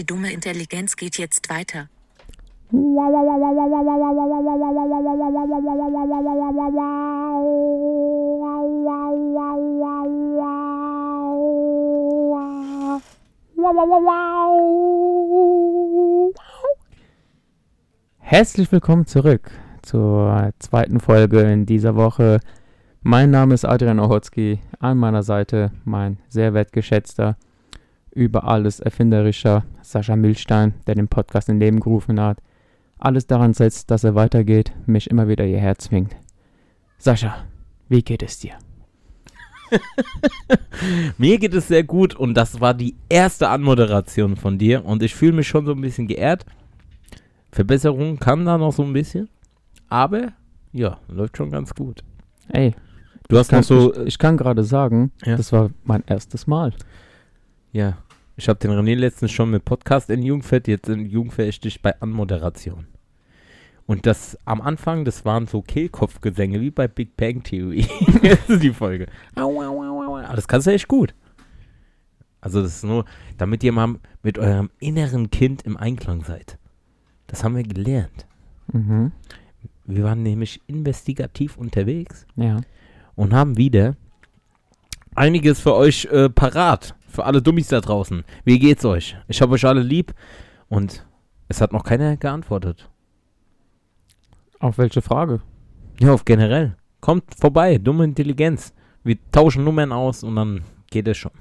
Die dumme Intelligenz geht jetzt weiter. Herzlich willkommen zurück zur zweiten Folge in dieser Woche. Mein Name ist Adrian Ohotzky, an meiner Seite mein sehr wertgeschätzter, über alles erfinderischer Sascha Milstein, der den Podcast in Leben gerufen hat. Alles daran setzt, dass er weitergeht, mich immer wieder hierher zwingt. Sascha, wie geht es dir? Mir geht es sehr gut und das war die erste Anmoderation von dir und ich fühle mich schon so ein bisschen geehrt. Verbesserung kann da noch so ein bisschen, aber ja, läuft schon ganz gut. Ey, Du hast kann, noch so, ich, ich kann gerade sagen, Ja. das war mein erstes Mal. Ja, ich habe den René letztens schon mit Podcast in Jugendfett, jetzt in Jugendfett echt dich bei Anmoderation. Und das am Anfang, das waren so Kehlkopfgesänge wie bei Big Bang Theory. das ist die Folge. Au, au, au, au. Aber das kannst du echt gut. Also das ist nur, damit ihr mal mit eurem inneren Kind im Einklang seid. Das haben wir gelernt. Mhm. Wir waren nämlich investigativ unterwegs Ja. und haben wieder einiges für euch äh, parat. Für alle Dummies da draußen. Wie geht's euch? Ich habe euch alle lieb und es hat noch keiner geantwortet. Auf welche Frage? Ja, auf generell. Kommt vorbei, dumme Intelligenz. Wir tauschen Nummern aus und dann geht es schon.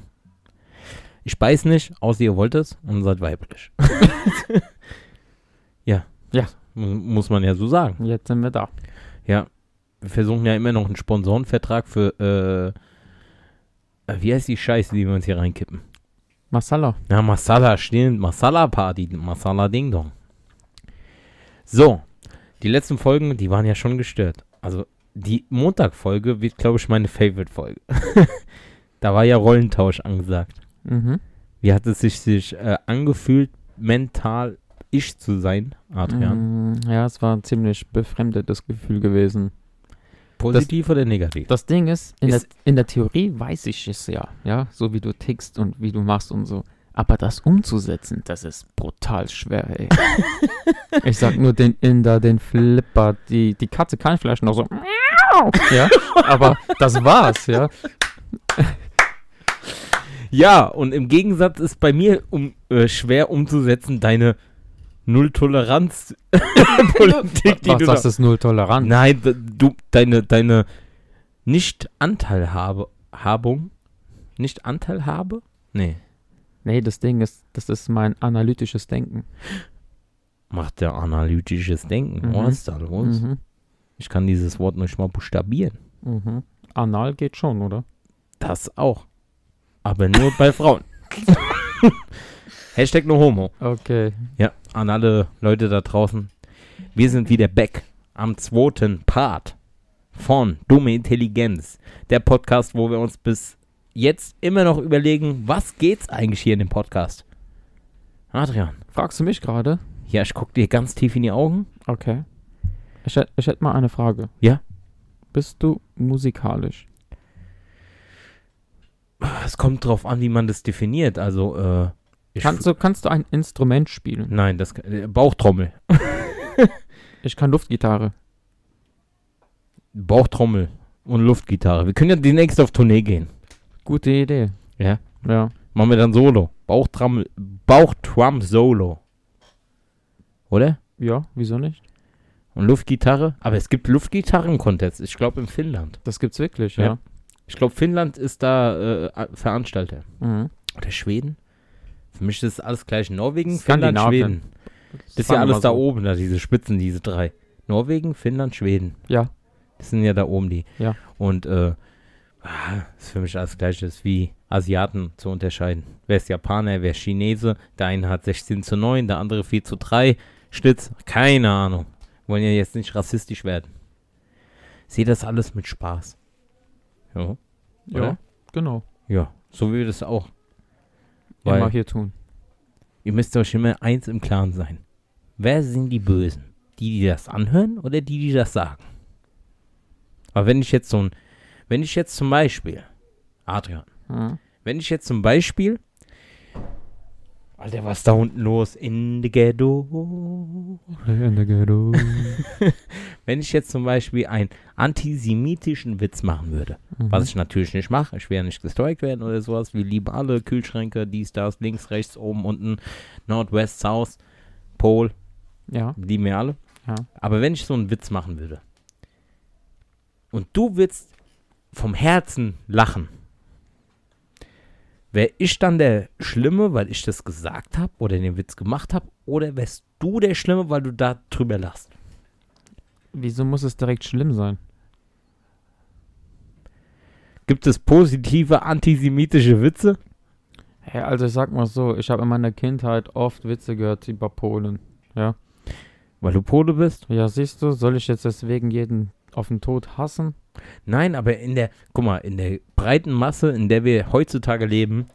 Ich beiß nicht, außer ihr wollt es und seid weiblich. ja. Ja. Mu- Muss man ja so sagen. Jetzt sind wir da. Ja. Wir versuchen ja immer noch einen Sponsorenvertrag für, äh, wie heißt die Scheiße, die wir uns hier reinkippen? Masala. Ja, Masala, stimmt. Masala Party, Masala Ding Dong. So, die letzten Folgen, die waren ja schon gestört. Also, die Montag-Folge wird, glaube ich, meine Favorite-Folge. da war ja Rollentausch angesagt. Mhm. Wie hat es sich, sich äh, angefühlt, mental ich zu sein, Adrian? Mm, Ja, es war ein ziemlich befremdetes Gefühl gewesen. Positiv oder negativ? Das Ding ist, in, Ist- der, in der Theorie weiß ich es ja, ja, so wie du tickst und wie du machst und so. Aber das umzusetzen, das ist brutal schwer, ey. ich sag nur den Inder, den Flipper, die, die Katze kann vielleicht noch so, ja, aber das war's, ja. Ja, und im Gegensatz ist bei mir um, äh, schwer umzusetzen deine Null-Toleranz-Politik, die Was du das da ist null Toleranz. Nein, du, deine, deine Nicht-Anteilhabung, nicht Anteilhabe? Nee. Nee, das Ding ist, das ist mein analytisches Denken. Macht der analytisches Denken. Mhm. Was ist da los? Mhm. Ich kann dieses Wort nicht mal buchstabieren. Mhm. Anal geht schon, oder? Das auch. Aber nur bei Frauen. Hashtag no homo. Okay. Ja, an alle Leute da draußen. Wir sind wieder back am zweiten Part von Dumme Intelligenz. Der Podcast, wo wir uns bis jetzt immer noch überlegen, was geht's eigentlich hier in dem Podcast? Adrian, Fragst du mich gerade? ja, ich guck dir ganz tief in die Augen. Okay. Ich, ich hätte mal eine Frage. Ja? Bist du musikalisch? Es kommt drauf an, wie man das definiert. Also, äh, ich Kannst du, kannst du ein Instrument spielen? Nein, das äh, Bauchtrommel. Ich kann Luftgitarre. Bauchtrommel und Luftgitarre. Wir können ja demnächst auf Tournee gehen. Gute Idee. Ja. Ja. Machen wir dann Solo. Bauchtram, Bauchtrum Solo. Oder? Ja, wieso nicht? Und Luftgitarre? Aber es gibt Luftgitarren-Contest. Ich glaube in Finnland. Das gibt's wirklich, Ja. ja. Ich glaube, Finnland ist da äh, Veranstalter. Mhm. Oder Schweden? Für mich ist das alles gleich. Norwegen, Finnland. Schweden. Das ist Sagen ja alles wir da so. oben, da diese Spitzen, diese drei. Norwegen, Finnland, Schweden. Ja. Das sind ja da oben die. Ja. Und äh, ah, ist für mich alles gleich. Das ist wie Asiaten zu unterscheiden. Wer ist Japaner, wer ist Chinese? Der eine hat 16 zu 9, der andere 4 zu 3. Schlitz, keine Ahnung. Wollen ja jetzt nicht rassistisch werden. Seht das alles mit Spaß. Ja. Ja, Oder? genau. Ja, so wie wir das auch. Immer Weil hier tun. ihr müsst euch immer eins im Klaren sein. Wer sind die Bösen? Die, die das anhören oder die, die das sagen? Aber wenn ich jetzt so ein, wenn ich jetzt zum Beispiel, Adrian, Mhm. wenn ich jetzt zum Beispiel Alter, was da unten los? In the Ghetto. Wenn ich jetzt zum Beispiel einen antisemitischen Witz machen würde, Mhm. was ich natürlich nicht mache, ich will ja nicht gestrikt werden oder sowas, wir lieben alle Kühlschränke, dies, das, links, rechts, oben, unten, Nord, West, South, Pol, Ja, lieben wir alle. ja. Aber wenn ich so einen Witz machen würde und du willst vom Herzen lachen, wäre ich dann der Schlimme, weil ich das gesagt habe oder den Witz gemacht habe, oder wärst du der Schlimme, weil du da drüber lachst? Wieso muss es direkt schlimm sein? Gibt es positive antisemitische Witze? Hey, also ich sag mal so, ich habe in meiner Kindheit oft Witze gehört über Polen. Weil du Pole bist? Ja, siehst du, soll ich jetzt deswegen jeden auf den Tod hassen? Nein, aber in der, guck mal, in der breiten Masse, in der wir heutzutage leben,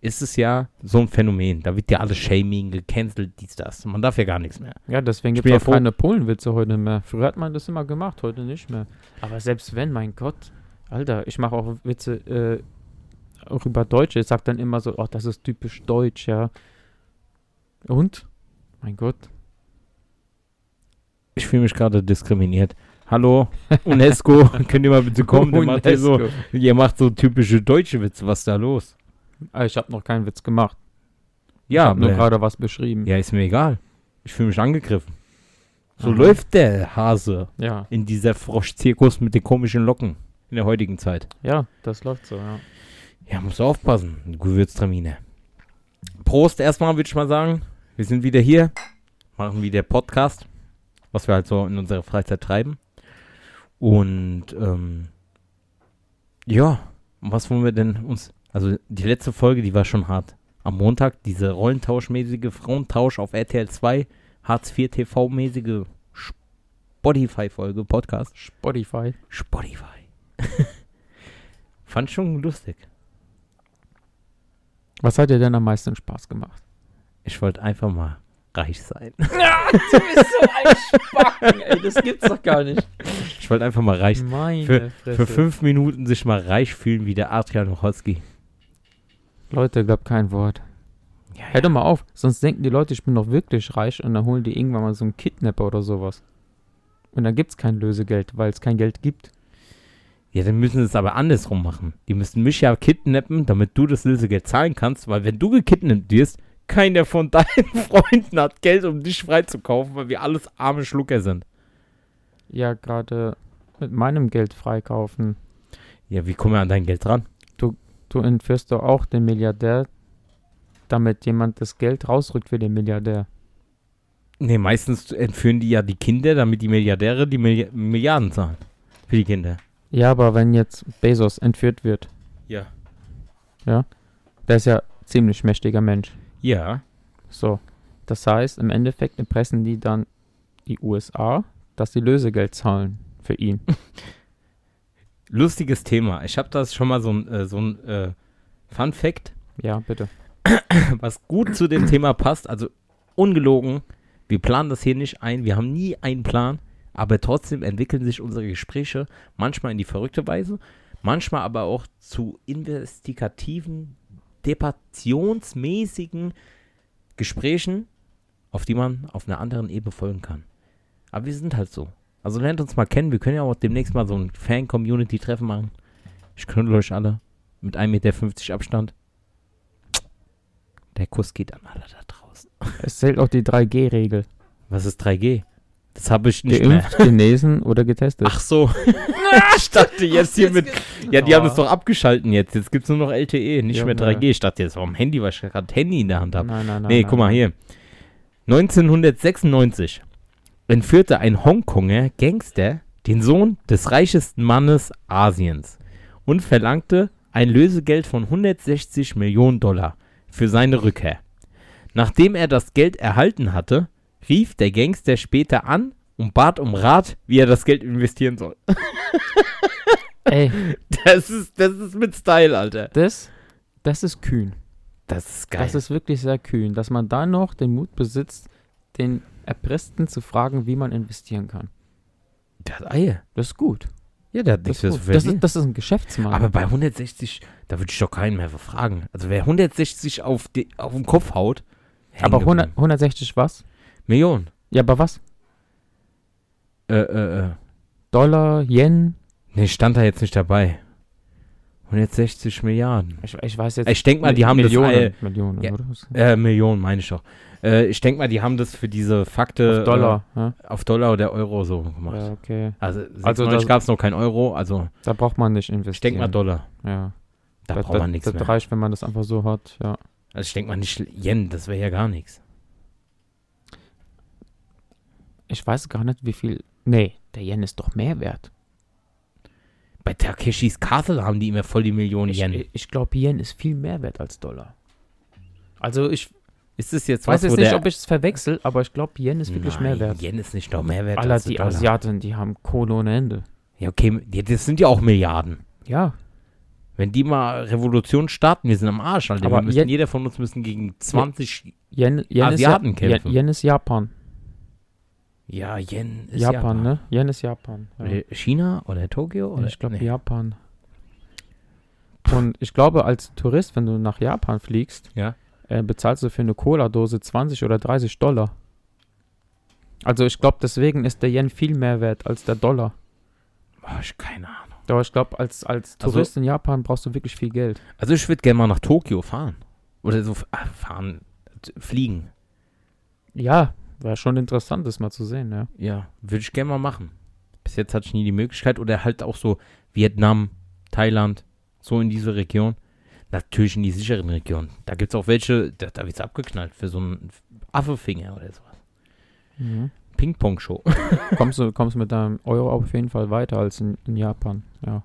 ist es ja so ein Phänomen. Da wird ja alles Shaming, gecancelt, dies, das. Man darf ja gar nichts mehr. Ja, deswegen gibt es ja auch froh- keine Polenwitze heute mehr. Früher hat man das immer gemacht, heute nicht mehr. Aber selbst wenn, mein Gott, Alter, ich mache auch Witze äh, auch über Deutsche. Ich sag dann immer so, ach, das ist typisch deutsch, ja. Und? Mein Gott. Ich fühle mich gerade diskriminiert. Hallo, UNESCO, könnt ihr mal bitte kommen? Der macht so, ihr macht so typische deutsche Witze. Was ist da los? Ah, Ich habe noch keinen Witz gemacht. ich Ja, habe nur aber- gerade was beschrieben. ja, ist mir egal. Ich fühle mich angegriffen. So Aha. läuft der Hase ja. in dieser Froschzirkus mit den komischen Locken in der heutigen Zeit. Ja, das läuft so, ja. Ja, musst du aufpassen, Gewürztramine. Prost erstmal, würde ich mal sagen. Wir sind wieder hier, machen wieder Podcast, was wir halt so in unserer Freizeit treiben. Und ähm, ja, was wollen wir denn uns. Also die letzte Folge, die war schon hart. Am Montag diese rollentauschmäßige Frauentausch auf RTL 2, Hartz IV TV-mäßige Spotify-Folge, Podcast. Spotify. Spotify. Fand schon lustig. Was hat dir denn am meisten Spaß gemacht? Ich wollte einfach mal reich sein. Ja, du bist so ein Spacken, ey, das gibt's doch gar nicht. Ich wollte einfach mal reich Meine Für Fresse. fünf Minuten sich mal reich fühlen wie der Adrian Ochotski. Leute, glaub kein Wort. Ja, Hör doch mal auf, sonst denken die Leute, ich bin doch wirklich reich und dann holen die irgendwann mal so einen Kidnapper oder sowas. Und dann gibt's kein Lösegeld, weil es kein Geld gibt. ja, dann müssen sie es aber andersrum machen. Die müssen mich ja kidnappen, damit du das Lösegeld zahlen kannst, weil wenn du gekidnappt wirst, keiner von deinen Freunden hat Geld, um dich freizukaufen, weil wir alles arme Schlucker sind. Ja, gerade mit meinem Geld freikaufen. Ja, wie kommen wir an dein Geld ran? Du entführst doch auch den Milliardär, damit jemand das Geld rausrückt für den Milliardär. Nee, meistens entführen die ja die Kinder, damit die Milliardäre die Milli Milliarden zahlen. Für die Kinder. Ja, aber wenn jetzt Bezos entführt wird, Ja. der ist ja ziemlich mächtiger Mensch. Ja. So. Das heißt, im Endeffekt erpressen die dann die USA, dass sie Lösegeld zahlen für ihn. Lustiges Thema. Ich habe das schon mal so ein, äh, so ein äh, Fun Fact. Ja, bitte. was gut zu dem Thema passt, also ungelogen, wir planen das hier nicht ein, wir haben nie einen Plan, aber trotzdem entwickeln sich unsere Gespräche manchmal in die verrückte Weise, manchmal aber auch zu investigativen, debattionsmäßigen Gesprächen, auf die man auf einer anderen Ebene folgen kann. Aber wir sind halt so. Also lernt uns mal kennen, wir können ja auch demnächst mal so ein Fan-Community-Treffen machen. Ich knüttel euch alle mit 1,50 Meter Abstand. Der Kuss geht an alle da draußen. Es zählt auch die 3G-Regel. Was ist 3G? Das habe ich nicht mehr. Geimpft, genesen oder getestet. Ach so. ich dachte jetzt hier mit. Ja, die haben es doch abgeschalten jetzt. Jetzt gibt es nur noch LTE, nicht mehr Junge. 3G. Ich dachte jetzt am Handy, weil ich gerade Handy in der Hand habe. Nein, nein, nein. Nee, nein, guck mal hier. 1996 entführte ein Hongkonger Gangster den Sohn des reichesten Mannes Asiens und verlangte ein Lösegeld von 160 Millionen Dollar für seine Rückkehr. Nachdem er das Geld erhalten hatte, rief der Gangster später an und bat um Rat, wie er das Geld investieren soll. Ey, Das ist, das ist mit Style, Alter. das, das ist kühn. Das ist geil. Das ist wirklich sehr kühn, dass man da noch den Mut besitzt, den Erpressten zu fragen, wie man investieren kann. der hat Eier. Das ist gut. Ja, der hat Das nichts das, verlieren. ist, das ist ein Geschäftsmann. Aber bei 160, da würde ich doch keinen mehr fragen. Also wer 160 auf, die, auf den Kopf haut, Aber 100, geblieben. 160 was? Millionen. Ja, aber was? Äh, äh, äh. Dollar, Yen? Nee, stand da jetzt nicht dabei. 160 Milliarden. Ich, ich weiß jetzt. Ich denk mal, die haben das Millionen, all- Millionen, Ja. Äh, Millionen meine ich doch. Äh, ich denke mal, die haben das für diese Fakte Auf Dollar. Äh, auf Dollar oder Euro so gemacht. ja, okay. Also, Also das- gab es noch kein Euro, also Da braucht man nicht investieren. ich denke mal Dollar. Ja. Da das, braucht man nichts das, mehr. Das reicht, wenn man das einfach so hat, ja. Also ich denke mal nicht Yen, das wäre ja gar nichts. Ich weiß gar nicht, wie viel. Nee, der Yen ist doch mehr wert. Bei Takeshis Castle haben die immer voll die Millionen Ich, Yen. ich, ich glaube, Yen ist viel mehr wert als Dollar. Also ich Ist es jetzt weiß was, jetzt nicht, ob ich es verwechsel, aber ich glaube, Yen ist wirklich mehr Nein, wert. Yen ist nicht noch mehr wert Aller als die Dollar. Asiaten, die haben Kohle ohne Ende. Ja, okay, das sind ja auch Milliarden. Ja, Wenn die mal Revolution starten, wir sind am Arsch, Alter. Aber wir müssen, Yen- jeder von uns müssen gegen 20... Yen, Yen, Asiaten ja, Yen, kämpfen. Yen ist Japan. Ja, Yen ist Japan, ne? Yen ist Japan. Ja. Oder China oder Tokio? Oder? ich glaube Nee. Japan. Und ich glaube, als Tourist, wenn du nach Japan fliegst, Ja. äh, bezahlst du für eine Cola-Dose 20 oder 30 Dollar. Also ich glaube, deswegen ist der Yen viel mehr wert als der Dollar. Boah, ich keine Ahnung. Aber ich glaube, als, als Also- Tourist in Japan brauchst du wirklich viel Geld. Also ich würde gerne mal nach Tokio fahren. Oder so ah, fahren, fliegen. Ja, wäre schon interessant, das mal zu sehen, ja. Ja, würde ich gerne mal machen. Bis jetzt hatte ich nie die Möglichkeit. Oder halt auch so Vietnam, Thailand, so in diese Region. Natürlich in die sicheren Regionen. Da gibt es auch welche, da, da wird es abgeknallt für so einen Affefinger oder sowas. Mhm. Ping-Pong-Show. kommst, du, kommst mit deinem Euro auf jeden Fall weiter als in, in Japan, ja.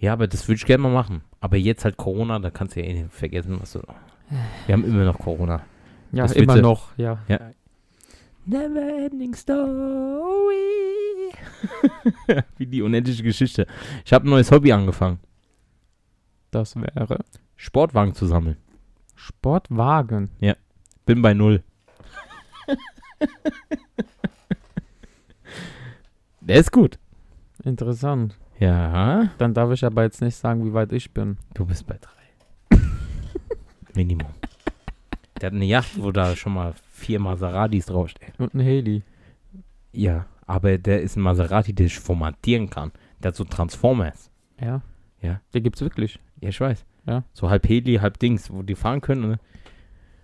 Ja, aber das würde ich gerne mal machen. Aber jetzt halt Corona, da kannst du ja eh nicht vergessen, was du. Wir haben immer noch Corona. Ja, Das immer bitte. noch, ja. Ja. Never ending story. Wie die unendliche Geschichte. Ich habe ein neues Hobby angefangen. Das wäre Sportwagen zu sammeln. Sportwagen. Bin bei null. Der ist gut. Interessant. Ja, Dann darf ich aber jetzt nicht sagen, wie weit ich bin. du bist bei drei. Minimum. Der hat eine Yacht, wo da schon mal vier Maseratis draufstehen. Und ein Heli. Ja, aber der ist ein Maserati, der ich formatieren kann. Der hat so Transformers. Ja. Ja. Die gibt's wirklich. Ja, ich weiß. Ja. So halb Heli, halb Dings, wo die fahren können. Ne?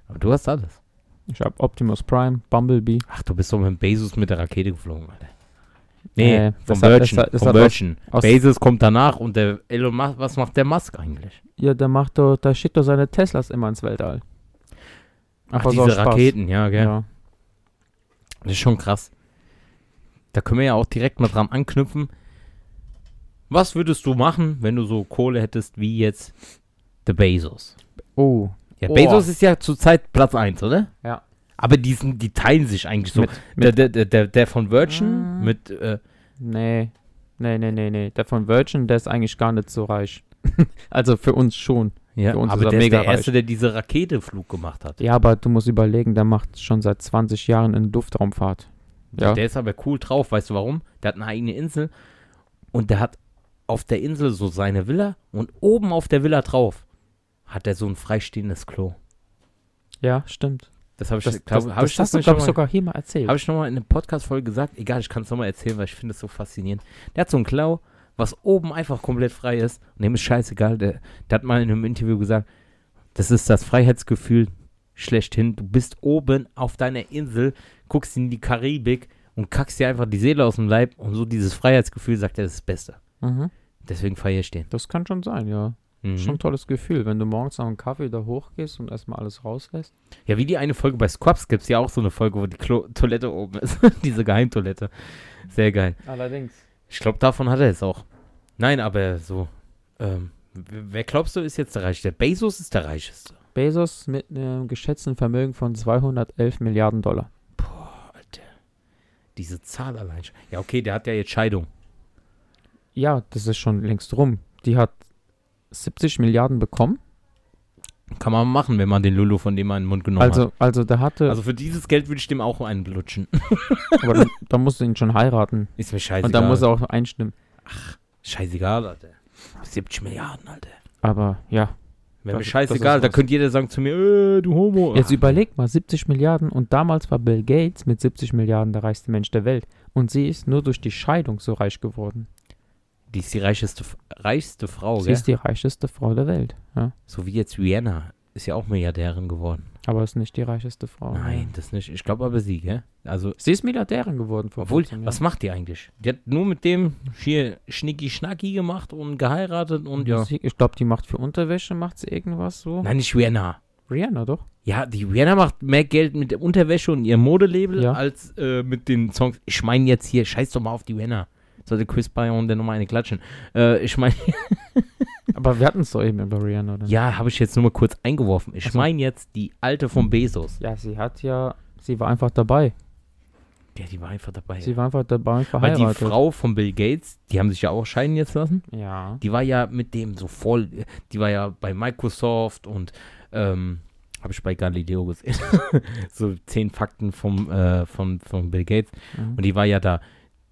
Aber du hast alles. Ich habe Optimus Prime, Bumblebee. Ach, du bist doch mit dem Bezos mit der Rakete geflogen, Alter. Nee, Äh, vom Virgin. hat- das vom Virgin. Bezos kommt danach und der Elon Musk, was macht der Musk eigentlich? Ja, der macht doch, der schickt doch seine Teslas immer ins Weltall. Ach, diese Spaß. Raketen, ja, gell. Ja. Das ist schon krass. Da können wir ja auch direkt mal dran anknüpfen. Was würdest du machen, wenn du so Kohle hättest wie jetzt der Bezos? Oh. Ja, Oh. Bezos ist ja zurzeit Platz 1, oder? Ja. Aber die, sind, die teilen sich eigentlich so. Mit, der, mit, der, der, der, der von Virgin Ah. mit, äh, nee. Nee, nee, nee, nee. Der von Virgin, der ist eigentlich gar nicht so reich. also für uns schon. Ja, Für uns aber ist er der ist der Erste, der diese Raketeflug gemacht hat. Ja, aber du musst überlegen, der macht schon seit 20 Jahren in Luftraumfahrt. Ja. Der ist aber cool drauf, weißt du warum? Der hat eine eigene Insel und der hat auf der Insel so seine Villa und oben auf der Villa drauf hat er so ein freistehendes Klo. Ja, stimmt. Das habe ich, Das, glaub, das, hab das ich hast du, glaube ich, schon mal- sogar hier mal erzählt. Habe ich nochmal in einer Podcast-Folge gesagt? Egal, ich kann es nochmal erzählen, weil ich finde es so faszinierend. Der hat so einen Klau, was oben einfach komplett frei ist. Und dem ist scheißegal. Der, der hat mal in einem Interview gesagt, das ist das Freiheitsgefühl schlechthin. Du bist oben auf deiner Insel, guckst in die Karibik und kackst dir einfach die Seele aus dem Leib. Und so dieses Freiheitsgefühl, sagt er, das ist das Beste. mhm. Deswegen feiere ich den. Das kann schon sein, ja. Mhm. Schon ein tolles Gefühl, wenn du morgens nach einem Kaffee da hochgehst und erstmal alles rauslässt. Ja, wie die eine Folge bei Squabs gibt es ja auch so eine Folge, wo die Klo Toilette oben ist. Diese Geheimtoilette. Sehr geil. Allerdings. Ich glaube, davon hat er es auch. Nein, aber so. Ähm, wer glaubst du, ist jetzt der Reichste? Bezos ist der Reicheste. Bezos mit einem geschätzten Vermögen von 211 Milliarden Dollar. Boah, Alter. Diese Zahl allein. schon. Ja, okay, der hat ja jetzt Scheidung. Ja, das ist schon längst rum. Die hat 70 Milliarden bekommen. Kann man machen, wenn man den Lulu von dem mal in den Mund genommen Also, also der hatte, hat. Also für dieses Geld würde ich dem auch einen blutschen. aber dann, dann musst du ihn schon heiraten. Ist mir scheißegal. Und dann muss er auch einstimmen. Scheißegal, Alter. 70 Milliarden, Alter. Aber ja, Wäre mir scheißegal, da könnte jeder sagen zu mir, äh, du Homo. Jetzt überleg mal, 70 Milliarden und damals war Bill Gates mit 70 Milliarden der reichste Mensch der Welt. Und sie ist nur durch die Scheidung so reich geworden. Die ist die reicheste, reichste Frau, sie gell? ist die reicheste Frau der Welt. Ja? So wie jetzt Rihanna. Ist ja auch Milliardärin geworden. Aber ist nicht die reicheste Frau. Nein, das nicht. Ich glaube aber sie, gell? Also, Sie ist Milliardärin geworden. Vor obwohl, kurzem, ja. was macht die eigentlich? Die hat nur mit dem hier Schnicki-Schnacki gemacht und geheiratet und ja. Ich glaube, die macht für Unterwäsche, macht sie irgendwas so. Nein, nicht Rihanna. Rihanna doch. Ja, die Rihanna macht mehr Geld mit der Unterwäsche und ihrem Modelabel Ja. als äh, mit den Songs. Ich meine jetzt hier, scheiß doch mal auf die Rihanna. Sollte Chris Brown denn nochmal eine klatschen. Äh, ich meine, Aber wir hatten es doch eben über Rihanna. Oder? ja, habe ich jetzt nur mal kurz eingeworfen. Ich so. meine jetzt die alte von Bezos. ja, sie hat ja, sie war einfach dabei. Ja, die war einfach dabei. Sie war einfach dabei und Weil verheiratet. die Frau von Bill Gates, die haben sich ja auch scheiden jetzt lassen. Ja. Die war ja mit dem so voll, die war ja bei Microsoft und ähm, habe ich bei Galileo gesehen. so zehn Fakten vom, äh, von, von Bill Gates. Mhm. Und die war ja da,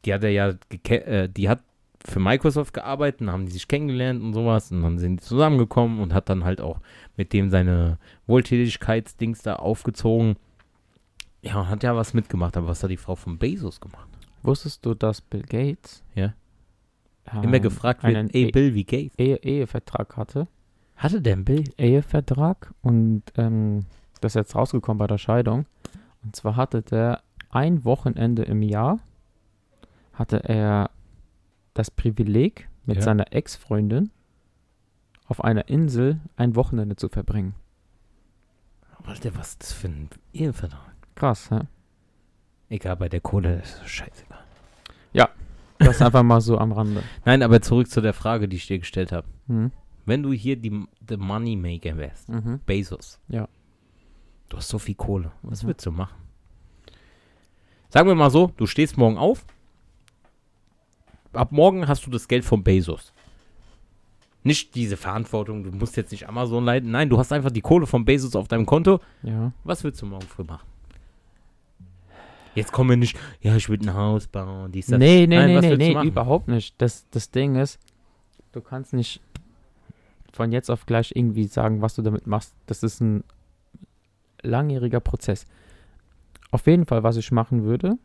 die hat er ja, äh, die hat für Microsoft gearbeitet, dann haben die sich kennengelernt und sowas und dann sind die zusammengekommen und hat dann halt auch mit dem seine Wohltätigkeitsdings da aufgezogen. Ja, und hat ja was mitgemacht, aber was hat die Frau von Bezos gemacht? Wusstest du, dass Bill Gates Ja. ähm, Immer gefragt wird, einen ey E- Bill, wie geht's? Ehe Ehevertrag hatte? Hatte der ein Bill? Ehevertrag und ähm, das ist jetzt rausgekommen bei der Scheidung. Und zwar hatte der ein Wochenende im Jahr, hatte er das Privileg, mit Ja. seiner Ex-Freundin auf einer Insel ein Wochenende zu verbringen. Alter, was ist das für ein Ehevertrag? Krass, hä? Egal, bei der Kohle ist das scheißegal. Das einfach mal so am Rande. Nein, aber zurück zu der Frage, die ich dir gestellt habe. Mhm. Wenn du hier die, the Moneymaker wärst, Mhm. Bezos. Ja. Du hast so viel Kohle. Was Mhm. würdest du machen? Sagen wir mal so, du stehst morgen auf. Ab morgen hast du das Geld von Bezos. Nicht diese Verantwortung, du musst jetzt nicht Amazon leiten. Nein, du hast einfach die Kohle von Bezos auf deinem Konto. Ja. Was würdest du morgen früh machen? Jetzt kommen wir nicht, ja, ich würde ein Haus bauen, dies, das. Nee, nee, Nein, nee, nee, willst nee, überhaupt nicht. Das, das Ding ist, du kannst nicht von jetzt auf gleich irgendwie sagen, was du damit machst. Das ist ein langjähriger Prozess. Auf jeden Fall, was ich machen würde,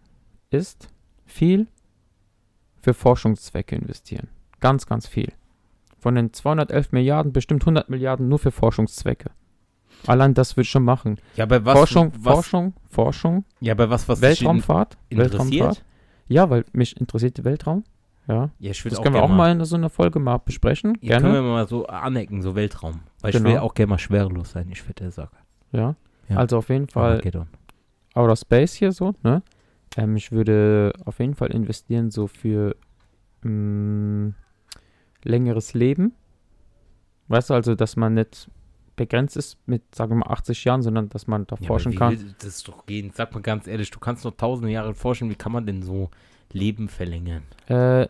ist viel für Forschungszwecke investieren. Ganz, ganz viel. Von den 211 Milliarden bestimmt 100 Milliarden nur für Forschungszwecke. Allein das würde ich schon machen. Ja, aber was, Forschung, was, Forschung, Forschung, Ja, aber was, was Weltraumfahrt, interessiert? Weltraumfahrt. Ja, weil mich interessiert der Weltraum. Ja. Ja, ich würde Das auch können wir gerne auch mal in so einer Folge mal besprechen. Ja, können wir Gerne. mal so anecken, so Weltraum. Weil Genau. ich will auch gerne mal schwerelos sein, ich würde sagen. Ja. Ja. Also auf jeden Fall Armageddon. Outer Space hier so, ne? Ähm, ich würde auf jeden Fall investieren so für mh, längeres Leben. Weißt du, also, dass man nicht begrenzt ist mit, sagen wir mal, 80 Jahren, sondern dass man da Ja, forschen kann. will das doch gehen? Sag mal ganz ehrlich, du kannst noch tausende Jahre forschen, wie kann man denn so Leben verlängern? Äh,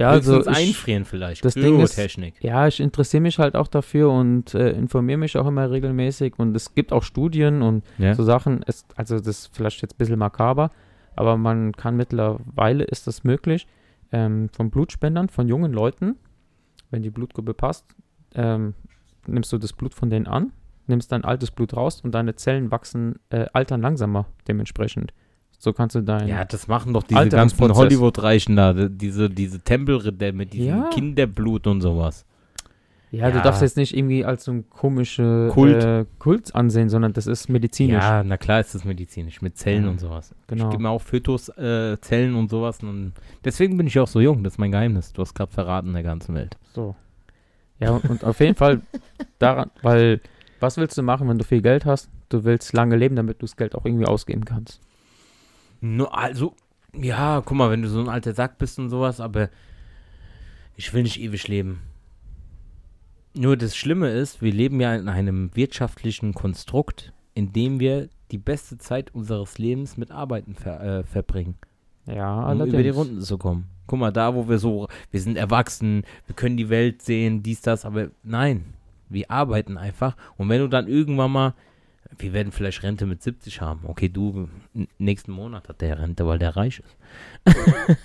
ja, also ich, einfrieren vielleicht. das Ding ist-. Ja, ich interessiere mich halt auch dafür und äh, informiere mich auch immer regelmäßig und es gibt auch Studien und Ja. so Sachen. Es, also das ist vielleicht jetzt ein bisschen makaber, aber man kann mittlerweile, ist das möglich, ähm, von Blutspendern, von jungen Leuten, wenn die Blutgruppe passt, ähm, nimmst du das Blut von denen an, nimmst dein altes Blut raus und deine Zellen wachsen, äh, altern langsamer dementsprechend. So kannst du dein... Ja, das machen doch diese ganzen. Hollywood-Reichen da, die- diese, diese Tempelritter mit diesem Ja. Kinderblut und sowas. Ja, du Ja. darfst jetzt nicht irgendwie als so ein komische Kult. Äh, Kult ansehen, sondern das ist medizinisch. Ja, na klar ist das medizinisch, mit Zellen Ja, und sowas. genau. Ich gebe mir auch Fötus, äh, Zellen und sowas. Und deswegen bin ich auch so jung, das ist mein Geheimnis. Du hast gerade verraten der ganzen Welt. So. Ja, und, und auf jeden Fall daran, weil was willst du machen, wenn du viel Geld hast? Du willst lange leben, damit du das Geld auch irgendwie ausgeben kannst. Nur, also, ja, guck mal, wenn du so ein alter Sack bist und sowas, aber ich will nicht ewig leben. Nur das Schlimme ist, wir leben ja in einem wirtschaftlichen Konstrukt, in dem wir die beste Zeit unseres Lebens mit Arbeiten ver äh, verbringen, Ja, um allerdings. über die Runden zu kommen. Guck mal, da, wo wir so, wir sind erwachsen, wir können die Welt sehen, dies, das, aber nein, wir arbeiten einfach. Und wenn du dann irgendwann mal, wir werden vielleicht Rente mit 70 haben. Okay, du, nächsten Monat hat der Rente, weil der reich ist.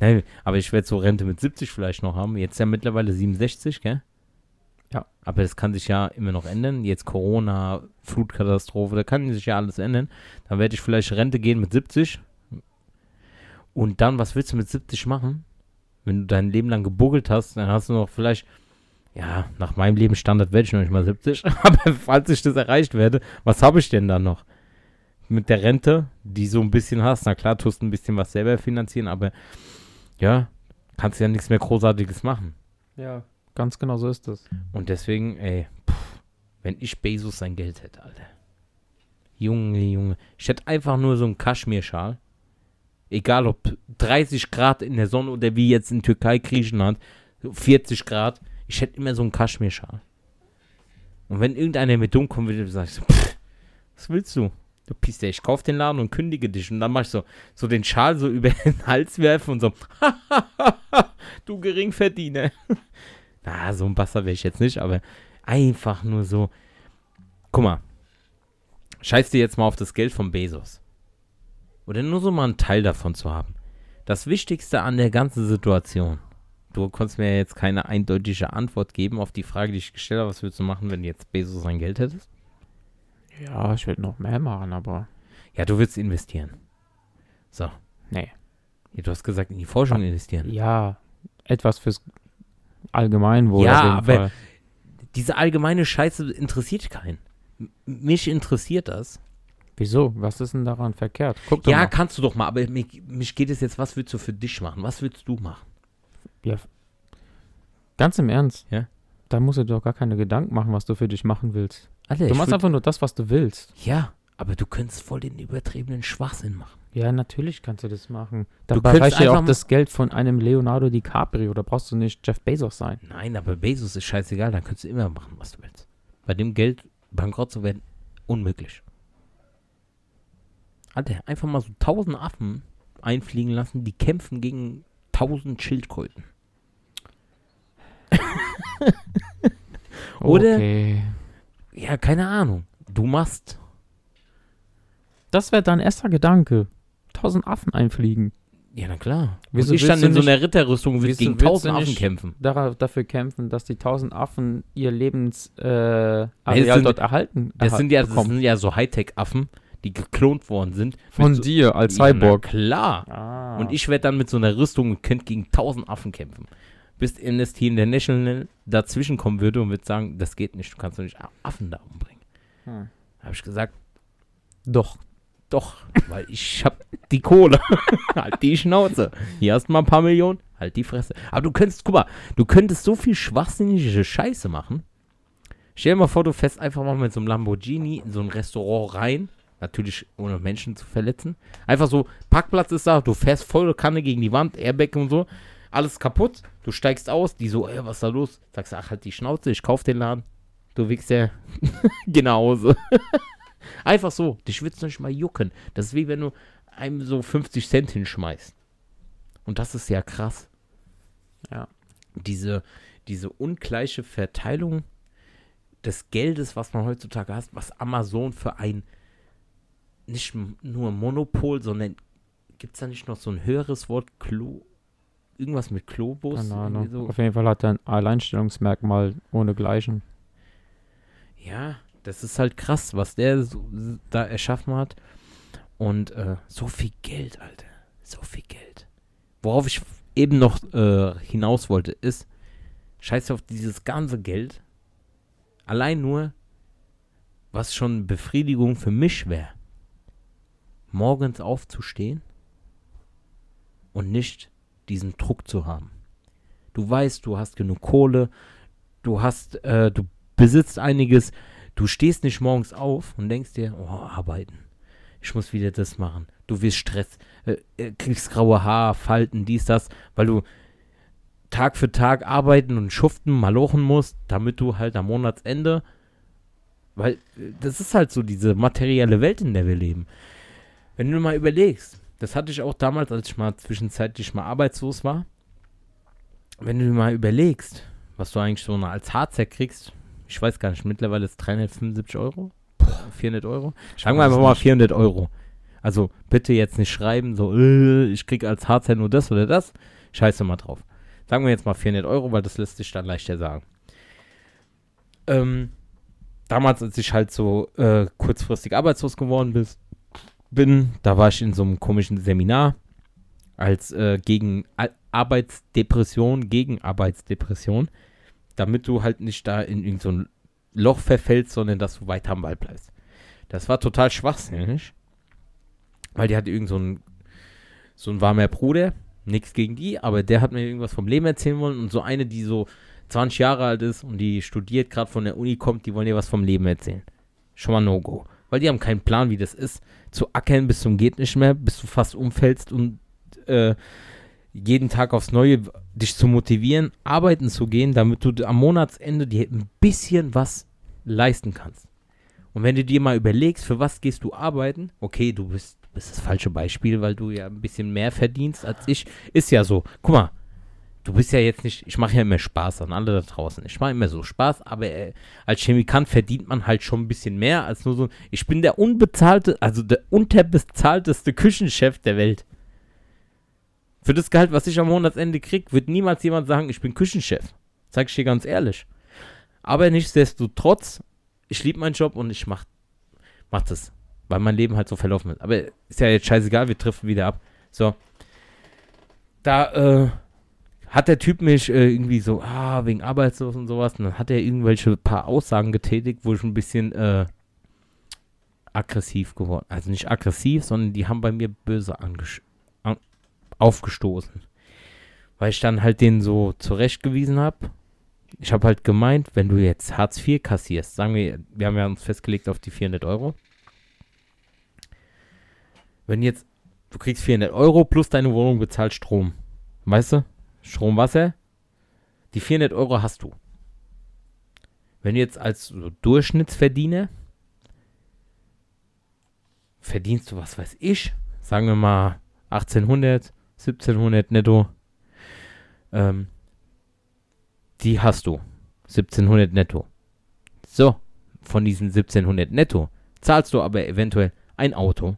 nein, aber ich werde so Rente mit 70 vielleicht noch haben. Jetzt ja mittlerweile 67, gell? Ja. Aber das kann sich ja immer noch ändern. Jetzt Corona, Flutkatastrophe, da kann sich ja alles ändern. Dann werde ich vielleicht Rente gehen mit 70. Und dann, was willst du mit 70 machen? Wenn du dein Leben lang gebuggelt hast, dann hast du noch vielleicht, ja, nach meinem Lebensstandard werde ich noch nicht mal 70. Aber falls ich das erreicht werde, was habe ich denn dann noch? Mit der Rente, die so ein bisschen hast, na klar, tust du ein bisschen was selber finanzieren, aber ja, kannst ja nichts mehr Großartiges machen. Ja. Ganz genau so ist das. Und deswegen, ey, pff, wenn ich Bezos sein Geld hätte, Alter. Junge, Junge. Ich hätte einfach nur so einen Kaschmirschal. Egal ob 30 Grad in der Sonne oder wie jetzt in Türkei, Griechenland, 40 Grad. Ich hätte immer so einen Kaschmirschal. Und wenn irgendeiner mit dumm kommen würde, sag ich so, pff, was willst du? Du pisst ja, ich kauf den Laden und kündige dich. Und dann mach ich so, so den Schal so über den Hals werfen und so, du Geringverdiener. Na, so ein Basser wäre ich jetzt nicht, aber einfach nur so. Guck mal. Scheiß dir jetzt mal auf das Geld von Bezos. Oder nur so mal einen Teil davon zu haben. Das Wichtigste an der ganzen Situation. Du konntest mir jetzt keine eindeutige Antwort geben auf die Frage, die ich gestellt habe. Was würdest du machen, wenn du jetzt Bezos sein Geld hättest? Ja, ich würde noch mehr machen, aber. Ja, du würdest investieren. So. Nee. Ja, du hast gesagt, in die Forschung investieren. Ja, etwas fürs Allgemeinwohl. Ja, aber- Fall. Diese allgemeine Scheiße interessiert keinen. Mich interessiert das. Wieso? Was ist denn daran verkehrt? Guck doch Ja, mal. kannst du doch mal, aber mich, mich geht es jetzt, was willst du für dich machen? Was willst du machen? Ganz im Ernst. Ja? Da musst du dir doch gar keine Gedanken machen, was du für dich machen willst. Alter, Du machst einfach nur das, was du willst. Ja, aber du könntest voll den übertriebenen Schwachsinn machen. Ja, natürlich kannst du das machen. Du Dabei könntest reicht ja auch das Geld von einem Leonardo DiCaprio. Da brauchst du nicht Jeff Bezos sein. Nein, aber Bezos ist scheißegal, da kannst du immer machen, was du willst. Bei dem Geld bankrott zu werden, unmöglich. Alter, einfach mal so tausend Affen einfliegen lassen, die kämpfen gegen tausend Schildkröten. Oder- Okay. Ja, keine Ahnung. Du machst. Das wäre dein erster Gedanke. Tausend Affen einfliegen. Ja, na klar. Wieso Und ich du in so einer Ritterrüstung will wieso gegen tausend Affen kämpfen. Dafür kämpfen, dass die tausend Affen ihr Lebensareal äh, sind- dort erhalten. Das erhal- sind ja, das sind ja so Hightech-Affen, die geklont worden sind. Von so, dir als Ja, Cyborg. klar. Ah. Und ich werde dann mit so einer Rüstung und könnte gegen tausend Affen kämpfen. Bis Amnesty International dazwischen kommen würde und würde sagen, das geht nicht, du kannst doch nicht Affen da umbringen. Hm. Da habe ich gesagt, Doch. doch, weil ich habe die Kohle. halt die Schnauze. Hier hast du mal ein paar Millionen, halt die Fresse. Aber du könntest, guck mal, du könntest so viel schwachsinnige Scheiße machen. Stell dir mal vor, du fährst einfach mal mit so einem Lamborghini in so ein Restaurant rein. Natürlich ohne Menschen zu verletzen. Einfach so, Parkplatz ist da, du fährst volle Kanne gegen die Wand, Airbag und so. Alles kaputt. Du steigst aus, die so, ey, was ist da los? Sagst du, ach, halt die Schnauze, ich kauf den Laden. Du wickst ja, geh nach Hause. Einfach so, dich wird's nicht mal jucken. Das ist wie wenn du einem so 50 Cent hinschmeißt. Und das ist ja krass. Ja. Diese, diese ungleiche Verteilung des Geldes, was man heutzutage hat, was Amazon für ein nicht nur Monopol, sondern gibt es da nicht noch so ein höheres Wort? Klo. Irgendwas mit Klobus? Keine. So. Auf jeden Fall hat er ein Alleinstellungsmerkmal ohne Gleichen. Ja, das ist halt krass, was der so, da erschaffen hat. Und äh, so viel Geld, Alter. So viel Geld. Worauf ich eben noch äh, hinaus wollte, ist, scheiß auf dieses ganze Geld. Allein nur, was schon Befriedigung für mich wäre. Morgens aufzustehen und nicht diesen Druck zu haben. Du weißt, du hast genug Kohle, du hast, äh, du besitzt einiges, du stehst nicht morgens auf und denkst dir, oh, arbeiten. Ich muss wieder das machen. Du wirst Stress, äh, äh, kriegst graue Haar, Falten, dies, das, weil du Tag für Tag arbeiten und schuften, malochen musst, damit du halt am Monatsende, weil äh, das ist halt so diese materielle Welt, in der wir leben. Wenn du mal überlegst, das hatte ich auch damals, als ich mal zwischenzeitlich mal arbeitslos war, wenn du mal überlegst, was du eigentlich so als Harzer kriegst, ich weiß gar nicht, mittlerweile ist es 375 Euro, 400 Euro. Sagen wir einfach mal nicht. 400 Euro. Also bitte jetzt nicht schreiben, so, äh, ich krieg als Harzer nur das oder das. Scheiße mal drauf. Sagen wir jetzt mal 400 Euro, weil das lässt sich dann leichter sagen. ähm, damals, als ich halt so äh, kurzfristig arbeitslos geworden bis, bin, da war ich in so einem komischen Seminar als äh, gegen Arbeitsdepression, gegen Arbeitsdepression, damit du halt nicht da in irgendein so Loch verfällst, sondern dass du weiter am Ball bleibst. Das war total schwachsinnig, weil die hatte irgend so ein, so ein warmer Bruder, nichts gegen die, aber der hat mir irgendwas vom Leben erzählen wollen und so eine, die so 20 Jahre alt ist und die studiert, gerade von der Uni kommt, die wollen dir was vom Leben erzählen. Schon mal No-Go. Weil die haben keinen Plan, wie das ist, zu ackern bis zum geht nicht mehr, bis du fast umfällst und äh, jeden Tag aufs Neue dich zu motivieren, arbeiten zu gehen, damit du am Monatsende dir ein bisschen was leisten kannst. Und wenn du dir mal überlegst, für was gehst du arbeiten, okay, du bist, bist das falsche Beispiel, weil du ja ein bisschen mehr verdienst als ich, ist ja so. Guck mal, du bist ja jetzt nicht, ich mache ja immer Spaß an alle da draußen. Ich mache immer so Spaß, aber äh, als Chemikant verdient man halt schon ein bisschen mehr als nur so. Ich bin der unbezahlte, also der unterbezahlteste Küchenchef der Welt. Für das Gehalt, was ich am Monatsende kriege, wird niemals jemand sagen, ich bin Küchenchef. Sag ich dir ganz ehrlich. Aber nichtsdestotrotz, ich liebe meinen Job und ich mach, mach das, weil mein Leben halt so verlaufen ist. Aber ist ja jetzt scheißegal, wir treffen wieder ab. So. Da, äh, hat der Typ mich äh, irgendwie so, ah, wegen Arbeitslos und sowas, und dann hat er irgendwelche paar Aussagen getätigt, wo ich ein bisschen äh, aggressiv geworden. Also nicht aggressiv, sondern die haben bei mir böse angesch aufgestoßen. Weil ich dann halt den so zurechtgewiesen habe. Ich habe halt gemeint, wenn du jetzt Hartz IV kassierst, sagen wir, wir haben ja uns festgelegt auf die 400 Euro. Wenn jetzt, du kriegst 400 Euro plus deine Wohnung bezahlt Strom. Weißt du? Strom, Wasser. Die 400 Euro hast du. Wenn du jetzt als Durchschnittsverdiener verdienst du, was weiß ich, sagen wir mal 1800, 1700 netto. Ähm, die hast du. 1700 netto. So, von diesen 1700 netto zahlst du aber eventuell ein Auto,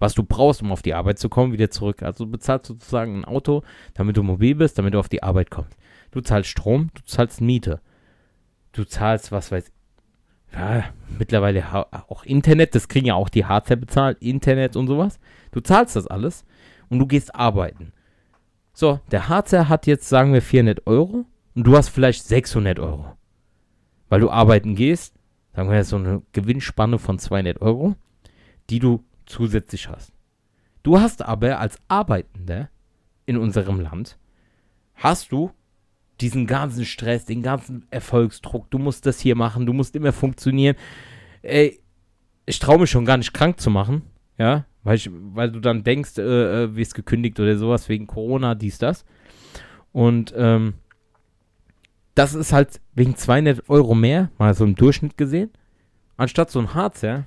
was du brauchst, um auf die Arbeit zu kommen, wieder zurück. Also du bezahlst sozusagen ein Auto, damit du mobil bist, damit du auf die Arbeit kommst. Du zahlst Strom, du zahlst Miete. Du zahlst, was weiß ja, mittlerweile auch Internet, das kriegen ja auch die Hardware bezahlt, Internet und sowas. Du zahlst das alles und du gehst arbeiten. So, der Harzer hat jetzt, sagen wir, 400 Euro und du hast vielleicht 600 Euro. Weil du arbeiten gehst, sagen wir so eine Gewinnspanne von 200 Euro, die du zusätzlich hast. Du hast aber als Arbeitender in unserem Land, hast du diesen ganzen Stress, den ganzen Erfolgsdruck, du musst das hier machen, du musst immer funktionieren. Ey, ich traue mich schon gar nicht krank zu machen, ja, weil, ich, weil du dann denkst, äh, äh, wirst gekündigt oder sowas wegen Corona, dies, das. Und ähm, das ist halt wegen 200 Euro mehr, mal so im Durchschnitt gesehen, anstatt so ein Harz, ja,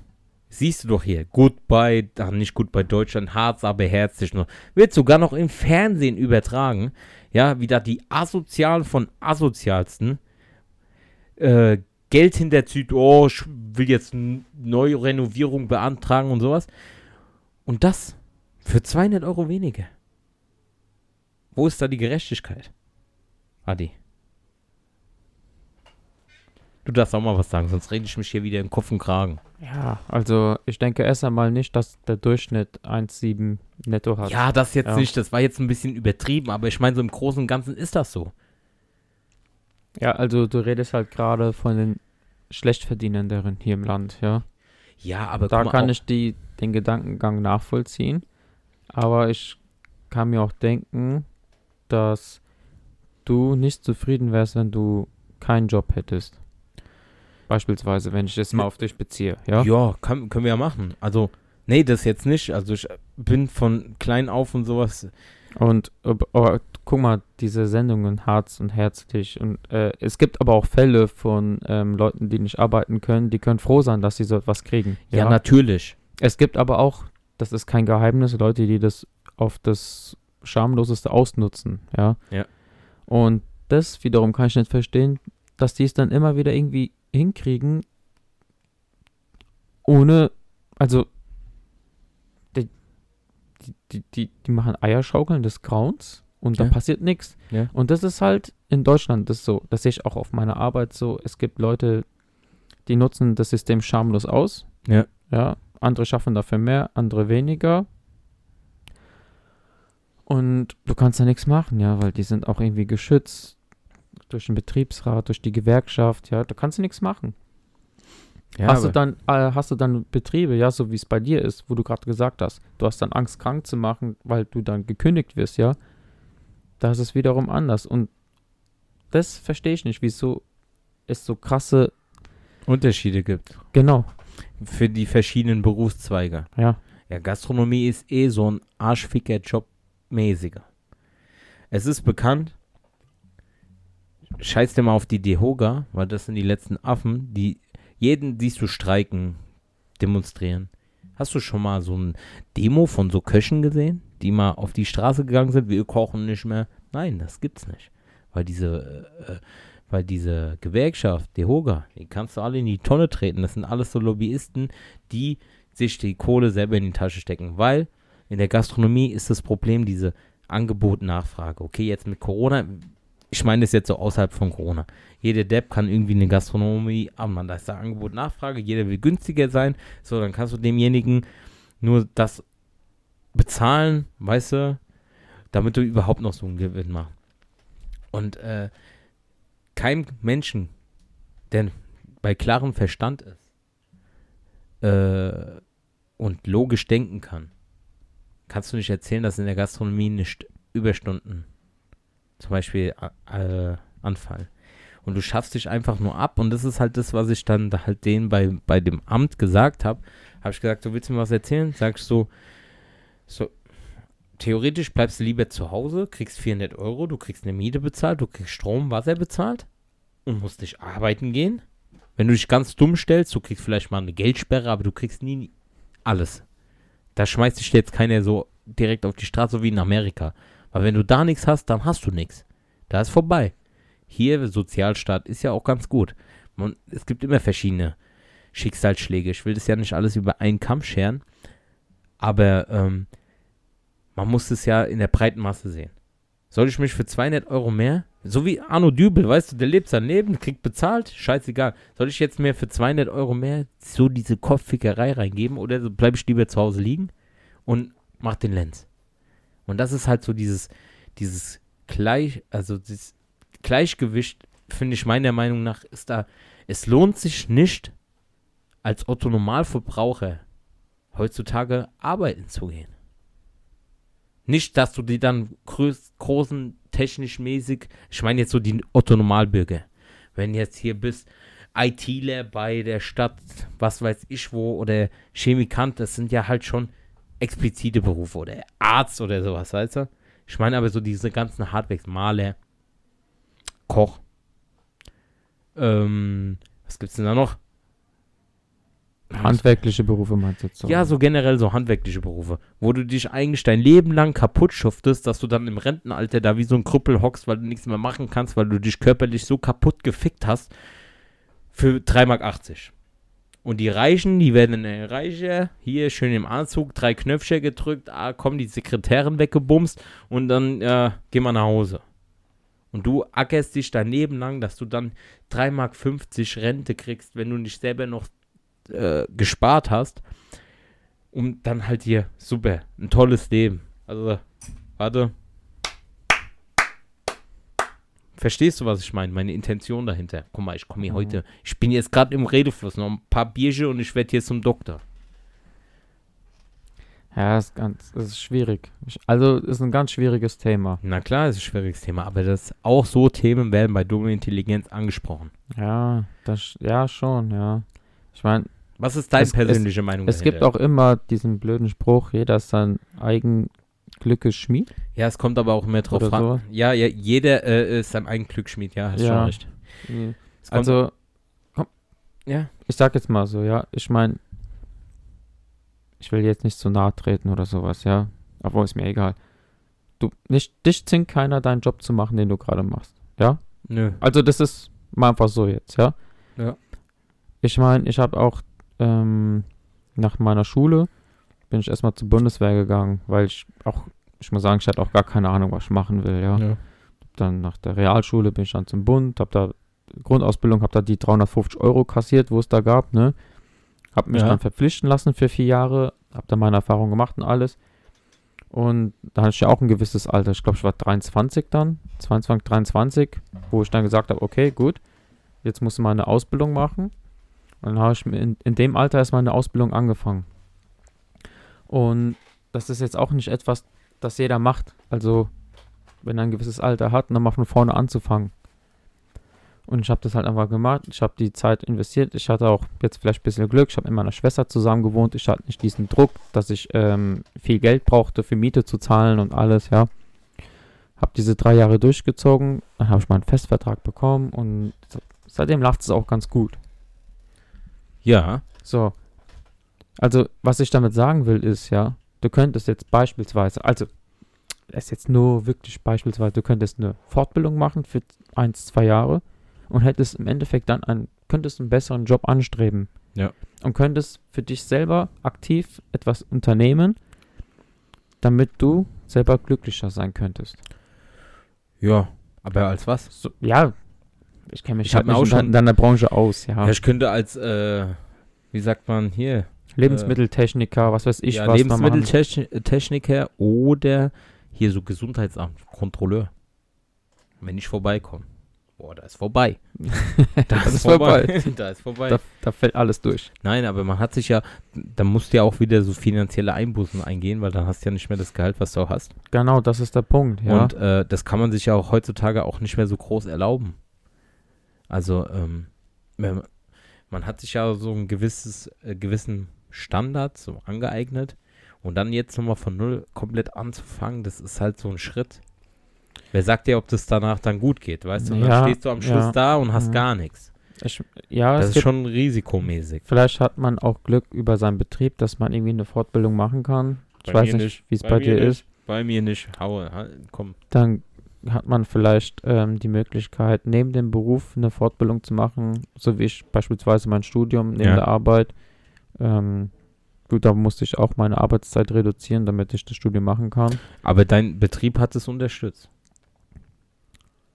siehst du doch hier, Goodbye, dann nicht Goodbye Deutschland, Harz, aber herzlich noch, wird sogar noch im Fernsehen übertragen, ja, wie da die Asozialen von Asozialsten äh, Geld hinterzieht, oh, ich will jetzt neue Renovierung beantragen und sowas. Und das für 200 Euro weniger. Wo ist da die Gerechtigkeit? Adi. Du darfst auch mal was sagen, sonst rede ich mich hier wieder im Kopf und Kragen. Ja, also ich denke erst einmal nicht, dass der Durchschnitt 1,7 netto hat. Ja, das jetzt ja. nicht, das war jetzt ein bisschen übertrieben, aber ich meine, so im Großen und Ganzen ist das so. Ja, also du redest halt gerade von den Schlechtverdienenderen hier im Land, ja. Ja, aber da kann ich die, den Gedankengang nachvollziehen. Aber ich kann mir auch denken, dass du nicht zufrieden wärst, wenn du keinen Job hättest. Beispielsweise, wenn ich das mal auf dich beziehe, ja? Ja, kann, können wir ja machen. Also, nee, das jetzt nicht. Also, ich bin von klein auf und sowas. Und oh, guck mal, diese Sendungen Harz und Herzlich. Und äh, es gibt aber auch Fälle von ähm, Leuten, die nicht arbeiten können, die können froh sein, dass sie so etwas kriegen. Ja, ja, natürlich. Es gibt aber auch, das ist kein Geheimnis, Leute, die das auf das schamloseste ausnutzen, ja. Ja. Und das wiederum kann ich nicht verstehen, dass die es dann immer wieder irgendwie hinkriegen, ohne, also, die, die, die, die machen Eierschaukeln des Grauens und ja. da passiert nichts. Ja. Und das ist halt in Deutschland das so, das sehe ich auch auf meiner Arbeit so, es gibt Leute, die nutzen das System schamlos aus. Ja. Ja, andere schaffen dafür mehr, andere weniger. Und du kannst da nichts machen, ja, weil die sind auch irgendwie geschützt durch den Betriebsrat, durch die Gewerkschaft, ja, da kannst du nichts machen. Ja, hast, du dann, äh, hast du dann Betriebe, ja, so wie es bei dir ist, wo du gerade gesagt hast, du hast dann Angst, krank zu machen, weil du dann gekündigt wirst, ja, da ist es wiederum anders. Und das verstehe ich nicht, wieso es so krasse, Unterschiede gibt genau, für die verschiedenen Berufszweige. ja, Ja, Gastronomie ist eh so ein Arschficker-Job mäßiger. Es ist bekannt, scheiß dir mal auf die Dehoga, weil das sind die letzten Affen, die jeden siehst du streiken, demonstrieren. Hast du schon mal so ein Demo von so Köchen gesehen, die mal auf die Straße gegangen sind, wir kochen nicht mehr? Nein, das gibt's nicht. Weil diese, äh, äh, weil diese Gewerkschaft, Dehoga, die kannst du alle in die Tonne treten. Das sind alles so Lobbyisten, die sich die Kohle selber in die Tasche stecken. Weil in der Gastronomie ist das Problem diese Angebot-Nachfrage. Okay, jetzt mit Corona, ich meine das jetzt so außerhalb von Corona. Jeder Depp kann irgendwie eine Gastronomie, aber man, da ist da Angebot-Nachfrage, jeder will günstiger sein. So, dann kannst du demjenigen nur das bezahlen, weißt du, damit du überhaupt noch so einen Gewinn machst. Und äh, kein Menschen, der bei klarem Verstand ist äh, und logisch denken kann, kannst du nicht erzählen, dass in der Gastronomie nicht Überstunden zum Beispiel äh, anfallen. Und du schaffst dich einfach nur ab und das ist halt das, was ich dann da halt denen bei, bei dem Amt gesagt habe. Habe ich gesagt, du willst mir was erzählen? Sagst du, so, theoretisch bleibst du lieber zu Hause, kriegst 400 Euro, du kriegst eine Miete bezahlt, du kriegst Strom, Wasser bezahlt und musst nicht arbeiten gehen. Wenn du dich ganz dumm stellst, du kriegst vielleicht mal eine Geldsperre, aber du kriegst nie alles. Da schmeißt dich jetzt keiner so direkt auf die Straße, so wie in Amerika. Weil wenn du da nichts hast, dann hast du nichts. Da ist vorbei. Hier, Sozialstaat, ist ja auch ganz gut. Man, es gibt immer verschiedene Schicksalsschläge. Ich will das ja nicht alles über einen Kamm scheren. Aber ähm, man muss es ja in der breiten Masse sehen. Soll ich mich für 200 Euro mehr, so wie Arno Dübel, weißt du, der lebt sein Leben, kriegt bezahlt, scheißegal. Soll ich jetzt mir für 200 Euro mehr so diese Kopffickerei reingeben oder bleibe ich lieber zu Hause liegen und mach den Lenz? Und das ist halt so dieses, dieses Gleich, also dieses Gleichgewicht, finde ich meiner Meinung nach, ist da, es lohnt sich nicht, als Otto Normalverbraucher heutzutage arbeiten zu gehen. Nicht, dass du die dann größ, großen, technisch mäßig, ich meine jetzt so die Otto Normalbürger. Wenn jetzt hier bist, ITler bei der Stadt, was weiß ich wo, oder Chemikant, das sind ja halt schon explizite Berufe oder Arzt oder sowas, weißt du? Ich meine aber so diese ganzen Hardwares, Maler, Koch, ähm, was gibt's denn da noch? handwerkliche Berufe meinst du jetzt so? Ja, so generell so handwerkliche Berufe, wo du dich eigentlich dein Leben lang kaputt schuftest, dass du dann im Rentenalter da wie so ein Krüppel hockst, weil du nichts mehr machen kannst, weil du dich körperlich so kaputt gefickt hast, für 3,80 Mark. Und die Reichen, die werden äh, reicher, hier schön im Anzug, drei Knöpfchen gedrückt, ah, kommen die Sekretärin weggebumst und dann äh, geh mal nach Hause. Und du ackerst dich dein Leben lang, dass du dann 3,50 Mark Rente kriegst, wenn du nicht selber noch äh, gespart hast, um dann halt hier, super, ein tolles Leben. Also, warte. Verstehst du, was ich meine? Meine Intention dahinter. Guck mal, ich komme hier Mhm. heute, ich bin jetzt gerade im Redefluss, noch ein paar Bierchen und ich werde hier zum Doktor. Ja, ist ganz, das ist schwierig. Also ist ein ganz schwieriges Thema. Na klar, ist ein schwieriges Thema, aber das auch so Themen werden bei dumme Intelligenz angesprochen. Ja, das, ja schon, ja. Ich meine, Was ist deine Es- es- persönliche Meinung es gibt auch immer diesen blöden Spruch, jeder ist sein eigen Glückes Schmied. Ja, es kommt aber auch mehr drauf Oder ran. so. Ja, ja, jeder äh, ist sein eigen Glücksschmied, ja, hast Ja. schon recht. Kommt- Also, ja, ich sag jetzt mal so, ja, ich meine, ich will jetzt nicht zu nahe treten oder sowas, ja. Obwohl ist mir egal. Du, nicht, dich zwingt keiner, deinen Job zu machen, den du gerade machst. Ja? nö. Also das ist mal einfach so jetzt, ja. Ja. Ich meine, ich habe auch ähm, nach meiner Schule bin ich erstmal zur Bundeswehr gegangen, weil ich auch, ich muss sagen, ich hatte auch gar keine Ahnung, was ich machen will, ja. Ja. Dann nach der Realschule bin ich dann zum Bund, habe da Grundausbildung, habe da die 350 Euro kassiert, wo es da gab, ne? Habe mich Ja. dann verpflichten lassen für vier Jahre, habe da meine Erfahrung gemacht und alles. Und da hatte ich ja auch ein gewisses Alter, ich glaube, ich war 23 dann, 22, 23, wo ich dann gesagt habe, okay, gut, jetzt musst du mal eine Ausbildung machen. Und dann habe ich in, in dem Alter erst mal eine Ausbildung angefangen. Und das ist jetzt auch nicht etwas, das jeder macht. Also, wenn er ein gewisses Alter hat, dann mal von vorne anzufangen. Und ich habe das halt einfach gemacht. Ich habe die Zeit investiert. Ich hatte auch jetzt vielleicht ein bisschen Glück. Ich habe mit meiner Schwester zusammen gewohnt. Ich hatte nicht diesen Druck, dass ich ähm, viel Geld brauchte, für Miete zu zahlen und alles, ja. Habe diese drei Jahre durchgezogen. Dann habe ich meinen Festvertrag bekommen und seitdem läuft es auch ganz gut. Ja. So. Also, was ich damit sagen will, ist ja, du könntest jetzt beispielsweise, also, das ist jetzt nur wirklich beispielsweise, du könntest eine Fortbildung machen für eins, zwei Jahre und hättest im Endeffekt dann einen, könntest einen besseren Job anstreben. Ja. Und könntest für dich selber aktiv etwas unternehmen, damit du selber glücklicher sein könntest. Ja. Aber als was? So, ja, ich kenne mich Ich halt auch schon- in deiner Branche aus, ja. Ja, ich könnte als, äh, wie sagt man hier? Lebensmitteltechniker, was weiß ich, ja, was Lebensmitteltechniker oder hier so Gesundheitsamt, Kontrolleur. Wenn ich vorbeikomme. Boah, da ist vorbei. das ist vorbei. da ist vorbei. Da, da fällt alles durch. Nein, aber man hat sich ja, da musst du ja auch wieder so finanzielle Einbußen eingehen, weil dann hast du ja nicht mehr das Gehalt, was du auch hast. Genau, das ist der Punkt, ja. Und äh, das kann man sich ja auch heutzutage auch nicht mehr so groß erlauben. Also, ähm, man hat sich ja so ein gewisses, äh, gewissen Standard so angeeignet und dann jetzt nochmal von null komplett anzufangen, das ist halt so ein Schritt. Wer sagt dir, ob das danach dann gut geht, weißt du? Und Ja, dann stehst du am Schluss ja. da und hast Mhm. gar nichts. ich, ja, Das ist schon risikomäßig. vielleicht hat man auch Glück über seinen Betrieb, dass man irgendwie eine Fortbildung machen kann. Ich Bei weiß nicht, wie es Bei bei, dir nicht. ist. Bei mir nicht. Haue, ha- komm. Dann hat man vielleicht ähm, die Möglichkeit, neben dem Beruf eine Fortbildung zu machen, so wie ich beispielsweise mein Studium neben Ja. der Arbeit. Ähm, gut, da musste ich auch meine Arbeitszeit reduzieren, damit ich das Studium machen kann. Aber dein Betrieb hat es unterstützt.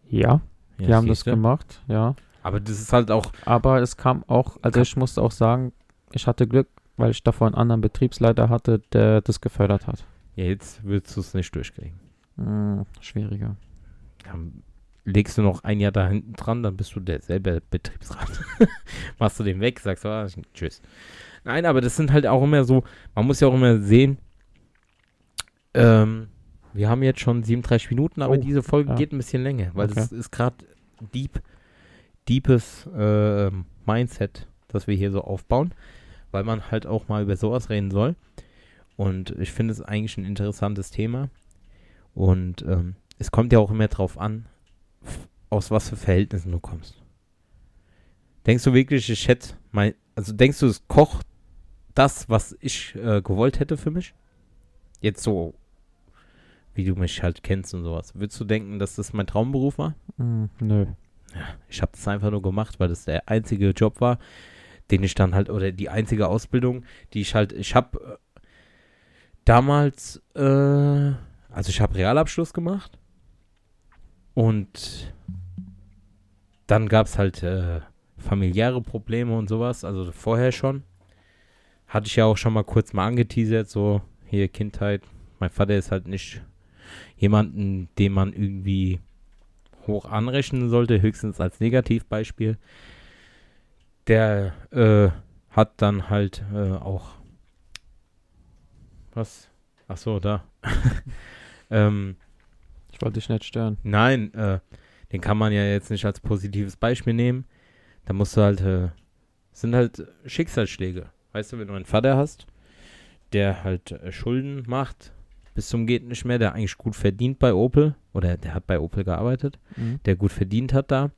Ja, Ja, die haben das siehste. gemacht, ja. Aber das ist halt auch, Aber es kam auch, also ich musste auch sagen, ich hatte Glück, weil ich davor einen anderen Betriebsleiter hatte, der das gefördert hat. ja, jetzt würdest du es nicht durchkriegen. Hm, schwieriger. Dann legst du noch ein Jahr da hinten dran, dann bist du derselbe Betriebsrat. Machst du den weg, sagst du, ah, tschüss. Nein, aber das sind halt auch immer so, man muss ja auch immer sehen, ähm, wir haben jetzt schon 37 Minuten, aber Oh, diese Folge ja. geht ein bisschen länger, weil Okay. das ist gerade deep, deepes äh, Mindset, das wir hier so aufbauen, weil man halt auch mal über sowas reden soll. Und ich finde es eigentlich ein interessantes Thema. Und ähm, es kommt ja auch immer drauf an, aus was für Verhältnissen du kommst. Denkst du wirklich, ich hätte mein, also denkst du, es kocht das, was ich äh, gewollt hätte für mich? Jetzt so, wie du mich halt kennst und sowas. Würdest du denken, dass das mein Traumberuf war? Hm, nö. Ich habe das einfach nur gemacht, weil das der einzige Job war, den ich dann halt, oder die einzige Ausbildung, die ich halt, ich habe äh, damals, äh, also ich habe Realabschluss gemacht und dann gab es halt äh, familiäre Probleme und sowas, also vorher schon. Hatte ich ja auch schon mal kurz mal angeteasert, so hier Kindheit. Mein Vater ist halt nicht jemanden, den man irgendwie hoch anrechnen sollte, höchstens als Negativbeispiel. Der äh, hat dann halt äh, auch was? Ach so, da. ähm, Ich wollte dich nicht stören. nein, äh, den kann man ja jetzt nicht als positives Beispiel nehmen. Da musst du halt, äh, sind halt Schicksalsschläge. Weißt du, wenn du einen Vater hast, der halt äh, Schulden macht, bis zum geht nicht mehr, der eigentlich gut verdient bei Opel, oder der hat bei Opel gearbeitet, Hm? der gut verdient hat da,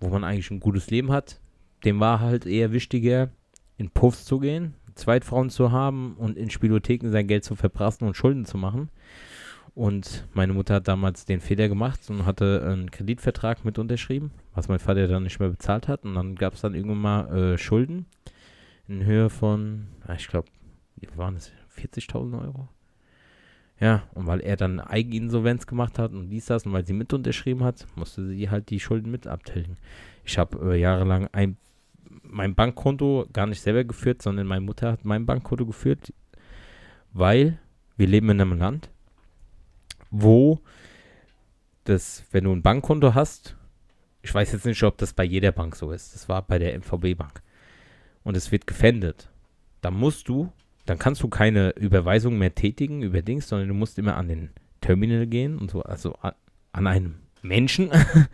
wo man eigentlich ein gutes Leben hat, dem war halt eher wichtiger, in Puffs zu gehen, Zweitfrauen zu haben und in Spielotheken sein Geld zu verprassen und Schulden zu machen. Und meine Mutter hat damals den Fehler gemacht und hatte einen Kreditvertrag mit unterschrieben, was mein Vater dann nicht mehr bezahlt hat. Und dann gab es dann irgendwann mal äh, Schulden in Höhe von, ah, ich glaube, waren es? 40.000 Euro? Ja, und weil er dann Eigeninsolvenz gemacht hat und dies, das, und weil sie mit unterschrieben hat, musste sie halt die Schulden mit abtilgen. Ich habe äh, jahrelang ein, mein Bankkonto gar nicht selber geführt, sondern meine Mutter hat mein Bankkonto geführt, weil wir leben in einem Land, wo das, wenn du ein Bankkonto hast, ich weiß jetzt nicht, ob das bei jeder Bank so ist, das war bei der MVB Bank, und es wird gefändet, dann musst du dann kannst du keine Überweisung mehr tätigen über Dings, sondern du musst immer an den Terminal gehen und so, also an, an einem Menschen.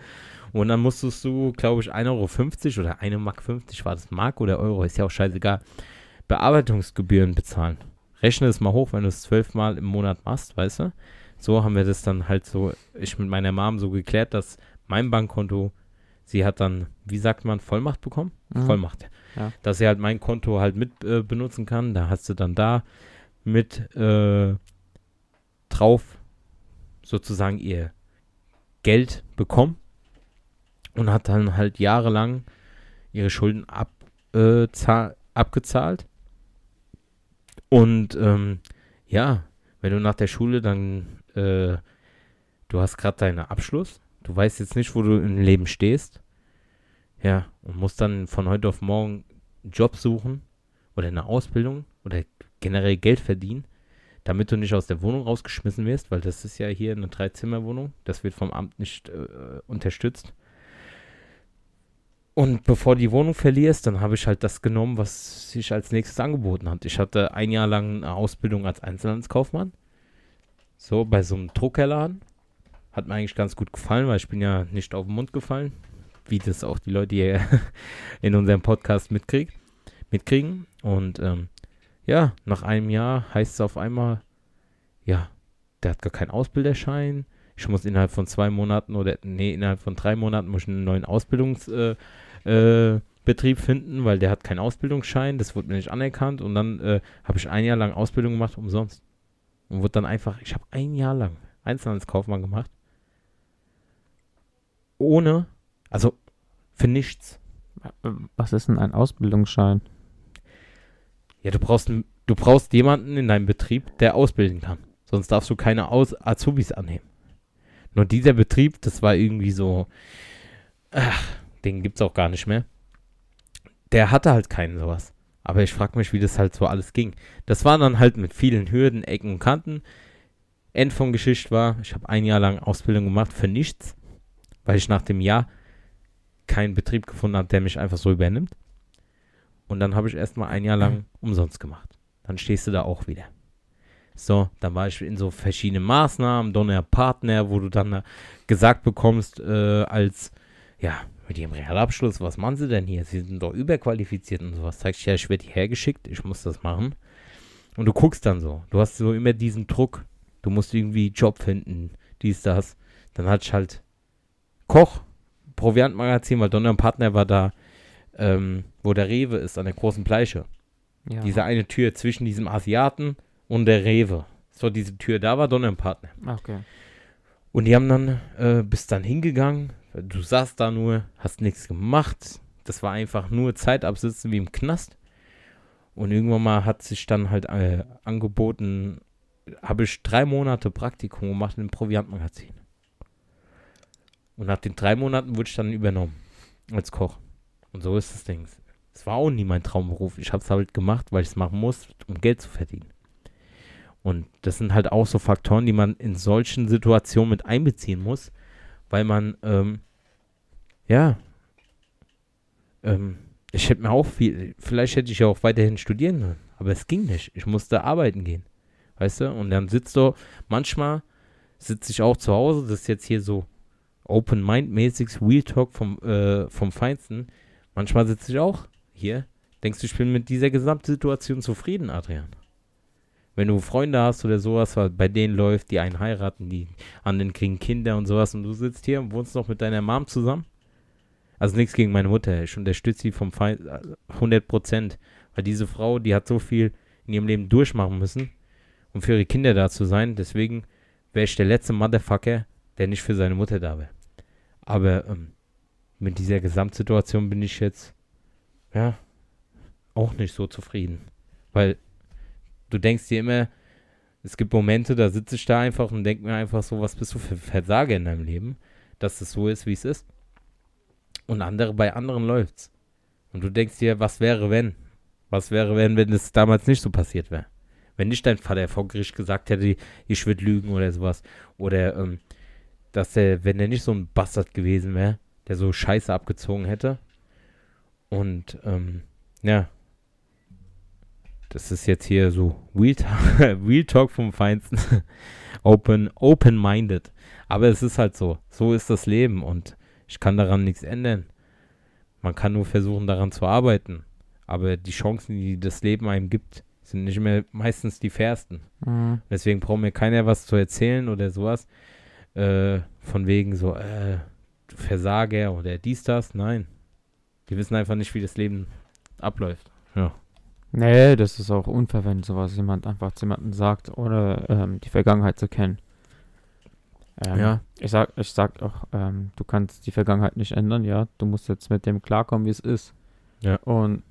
und dann musstest du, glaube ich, 1,50 Euro oder 1 Mark 50, war das Mark oder Euro, ist ja auch scheißegal, Bearbeitungsgebühren bezahlen. Rechne es mal hoch, wenn du es zwölfmal im Monat machst, weißt du? So haben wir das dann halt so, ich mit meiner Mom so geklärt, dass mein Bankkonto, sie hat dann, wie sagt man, Vollmacht bekommen? Mhm. Vollmacht ja. dass sie halt mein Konto halt mit äh, benutzen kann. Da hast du dann da mit äh, drauf sozusagen ihr Geld bekommen und hat dann halt jahrelang ihre Schulden ab, äh, abgezahlt. Und ähm, ja, wenn du nach der Schule dann, äh, du hast gerade deinen Abschluss, du weißt jetzt nicht, wo du im Leben stehst, ja, und musst dann von heute auf morgen einen Job suchen oder eine Ausbildung oder generell Geld verdienen, damit du nicht aus der Wohnung rausgeschmissen wirst, weil das ist ja hier eine Dreizimmerwohnung. Das wird vom Amt nicht äh, unterstützt. Und bevor die Wohnung verlierst, dann habe ich halt das genommen, was sich als nächstes angeboten hat. Ich hatte ein Jahr lang eine Ausbildung als Einzelhandelskaufmann. So, bei so einem Druckerladen. Hat mir eigentlich ganz gut gefallen, weil ich bin ja nicht auf den Mund gefallen wie das auch die Leute hier in unserem Podcast mitkrieg, mitkriegen. Und ähm, ja, nach einem Jahr heißt es auf einmal, ja, der hat gar keinen Ausbilderschein. Ich muss innerhalb von zwei Monaten oder, nee, innerhalb von drei Monaten muss ich einen neuen Ausbildungsbetrieb äh, äh, finden, weil der hat keinen Ausbildungsschein. Das wurde mir nicht anerkannt. Und dann äh, habe ich ein Jahr lang Ausbildung gemacht, umsonst. Und wurde dann einfach, ich habe ein Jahr lang Einzelhandelskaufmann gemacht. Ohne also für nichts. Was ist denn ein Ausbildungsschein? Ja, du brauchst, du brauchst jemanden in deinem Betrieb, der ausbilden kann. Sonst darfst du keine Aus Azubis annehmen. Nur dieser Betrieb, das war irgendwie so, ach, den gibt's auch gar nicht mehr. Der hatte halt keinen sowas. Aber ich frage mich, wie das halt so alles ging. Das war dann halt mit vielen Hürden, Ecken und Kanten. End von Geschichte war, ich habe ein Jahr lang Ausbildung gemacht für nichts, weil ich nach dem Jahr keinen Betrieb gefunden habe, der mich einfach so übernimmt. Und dann habe ich erstmal ein Jahr lang umsonst gemacht. Dann stehst du da auch wieder. So, dann war ich in so verschiedenen Maßnahmen, Donner Partner, wo du dann äh, gesagt bekommst, äh, als, ja, mit ihrem Realabschluss, was machen sie denn hier? Sie sind doch überqualifiziert und sowas. Zeigst du, ja, ich werde hierher geschickt, ich muss das machen. Und du guckst dann so. Du hast so immer diesen Druck. Du musst irgendwie Job finden, dies, das. Dann hatte ich halt Koch, Proviantmagazin, weil Donner und Partner war da, ähm, wo der Rewe ist, an der großen Bleiche. Ja. Diese eine Tür zwischen diesem Asiaten und der Rewe. So, diese Tür, da war Donner und Partner. Okay. Und die haben dann, äh, bist dann hingegangen, du saßt da nur, hast nichts gemacht. Das war einfach nur Zeit absitzen wie im Knast. Und irgendwann mal hat sich dann halt äh, angeboten, habe ich drei Monate Praktikum gemacht im Proviantmagazin. Und nach den drei Monaten wurde ich dann übernommen als Koch. Und so ist das Ding. Es war auch nie mein Traumberuf. Ich habe es halt gemacht, weil ich es machen muss, um Geld zu verdienen. Und das sind halt auch so Faktoren, die man in solchen Situationen mit einbeziehen muss, weil man, ähm, ja, ähm, ich hätte mir auch viel, vielleicht hätte ich ja auch weiterhin studieren können, aber es ging nicht. Ich musste arbeiten gehen. Weißt du? Und dann sitzt du, manchmal sitze ich auch zu Hause, das ist jetzt hier so Open-Mind-mäßiges Real Talk vom, äh, vom Feinsten. Manchmal sitze ich auch hier. Denkst du, ich bin mit dieser Gesamtsituation zufrieden, Adrian? Wenn du Freunde hast oder sowas, was bei denen läuft, die einen heiraten, die anderen kriegen Kinder und sowas und du sitzt hier und wohnst noch mit deiner Mom zusammen? Also nichts gegen meine Mutter, ich unterstütze sie vom Feind 100 Prozent, weil diese Frau, die hat so viel in ihrem Leben durchmachen müssen, um für ihre Kinder da zu sein. Deswegen wäre ich der letzte Motherfucker, der nicht für seine Mutter da wäre. Aber ähm, mit dieser Gesamtsituation bin ich jetzt, ja, auch nicht so zufrieden. Weil du denkst dir immer, Es gibt Momente, da sitze ich da einfach und denke mir einfach so, was bist du für Versager in deinem Leben, dass es so ist, wie es ist. Und andere, bei anderen läuft's. Und du denkst dir, was wäre, wenn? Was wäre, wenn, wenn es damals nicht so passiert wäre? Wenn nicht dein Vater vor Gericht gesagt hätte, ich würde lügen oder sowas. Oder, ähm, dass er, wenn er nicht so ein Bastard gewesen wäre, der so Scheiße abgezogen hätte. Und, ähm, ja, das ist jetzt hier so Real Talk, Real Talk vom Feinsten. Open, open-minded. Aber es ist halt so. So ist das Leben und ich kann daran nichts ändern. Man kann nur versuchen, daran zu arbeiten. Aber die Chancen, die das Leben einem gibt, sind nicht mehr meistens die fairsten. Mhm. Deswegen braucht mir keiner was zu erzählen oder sowas. Äh, von wegen so, äh, Versager oder dies, das. Nein. Die wissen einfach nicht, wie das Leben abläuft. Ja. Nee, das ist auch wenn sowas jemand einfach zu jemandem sagt, ohne ähm, die Vergangenheit zu kennen. Ähm, Ja. Ich sag, ich sag auch, ähm, du kannst die Vergangenheit nicht ändern, ja. Du musst jetzt mit dem klarkommen, wie es ist. Ja. Und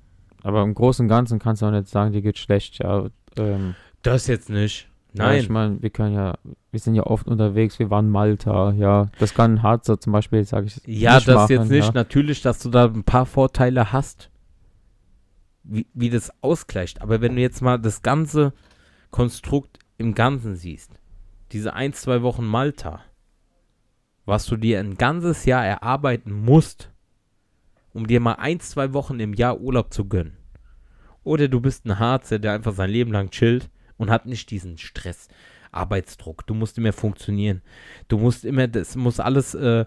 aber im Großen und Ganzen kannst du auch nicht sagen, dir geht schlecht, ja. Ähm, Das jetzt nicht. Ja, Nein. ich meine, wir können ja, wir sind ja oft unterwegs, wir waren Malta, ja. Das kann hart so zum Beispiel, sage ich. Ja, nicht das machen, jetzt nicht. Ja. Natürlich, dass du da ein paar Vorteile hast, wie, wie das ausgleicht. Aber wenn du jetzt mal das ganze Konstrukt im Ganzen siehst, diese ein, zwei Wochen Malta, was du dir ein ganzes Jahr erarbeiten musst, um dir mal ein, zwei Wochen im Jahr Urlaub zu gönnen. Oder du bist ein Harzer, der einfach sein Leben lang chillt und hat nicht diesen Stress, Arbeitsdruck. Du musst immer funktionieren. Du musst immer, das muss alles, äh,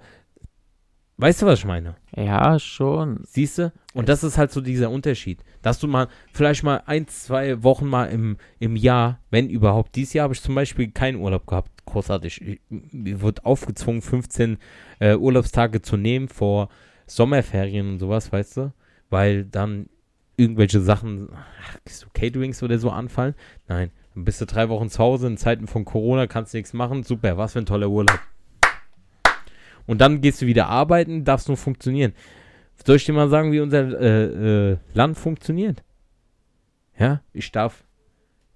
weißt du, was ich meine? Ja, schon. Siehst du? Und das ist halt so dieser Unterschied. Dass du mal, vielleicht mal ein, zwei Wochen mal im, im Jahr, wenn überhaupt, dieses Jahr habe ich zum Beispiel keinen Urlaub gehabt, großartig. Ich- Mir wurde aufgezwungen, 15 äh, Urlaubstage zu nehmen vor Sommerferien und sowas, weißt du? Weil dann irgendwelche Sachen, ach, so Caterings oder so anfallen. Nein, dann bist du drei Wochen zu Hause, in Zeiten von Corona kannst du nichts machen. Super, was für ein toller Urlaub. Und dann gehst du wieder arbeiten, darfst nur funktionieren. Soll ich dir mal sagen, wie unser äh, äh, Land funktioniert? Ja, ich darf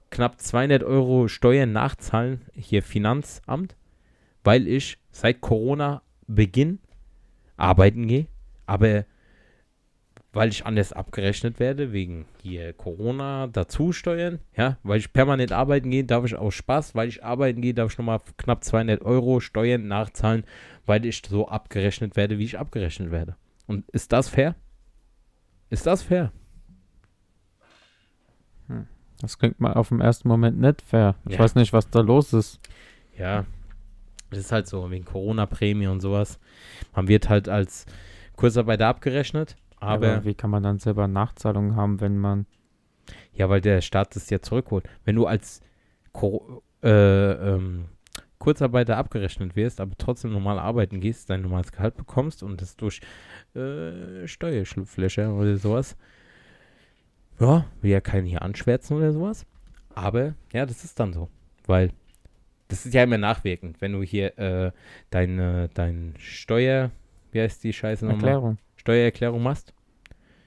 knapp 200 Euro Steuern nachzahlen, hier Finanzamt, weil ich seit Corona Beginn arbeiten gehe, aber weil ich anders abgerechnet werde, wegen hier Corona dazu steuern, ja, weil ich permanent arbeiten gehe, darf ich aus Spaß, weil ich arbeiten gehe, darf ich nochmal knapp 200 Euro Steuern nachzahlen, weil ich so abgerechnet werde, wie ich abgerechnet werde. Und ist das fair? Ist das fair? Das klingt mal auf den ersten Moment nicht fair. Ich Ja. weiß nicht, was da los ist. Ja, das ist halt so, wegen Corona-Prämie und sowas. Man wird halt als Kurzarbeiter abgerechnet, aber, wie kann man dann selber Nachzahlungen haben, wenn man. ja, weil der Staat das ja zurückholt. Wenn du als Ko äh, ähm, Kurzarbeiter abgerechnet wirst, aber trotzdem normal arbeiten gehst, dein normales Gehalt bekommst und das durch äh, Steuerschlupflöcher oder sowas, ja, will ja keinen hier anschwärzen oder sowas, aber ja, das ist dann so, weil das ist ja immer nachwirkend, wenn du hier äh, deine dein Steuer, wie heißt die Scheiße nochmal? Erklärung. Steuererklärung machst.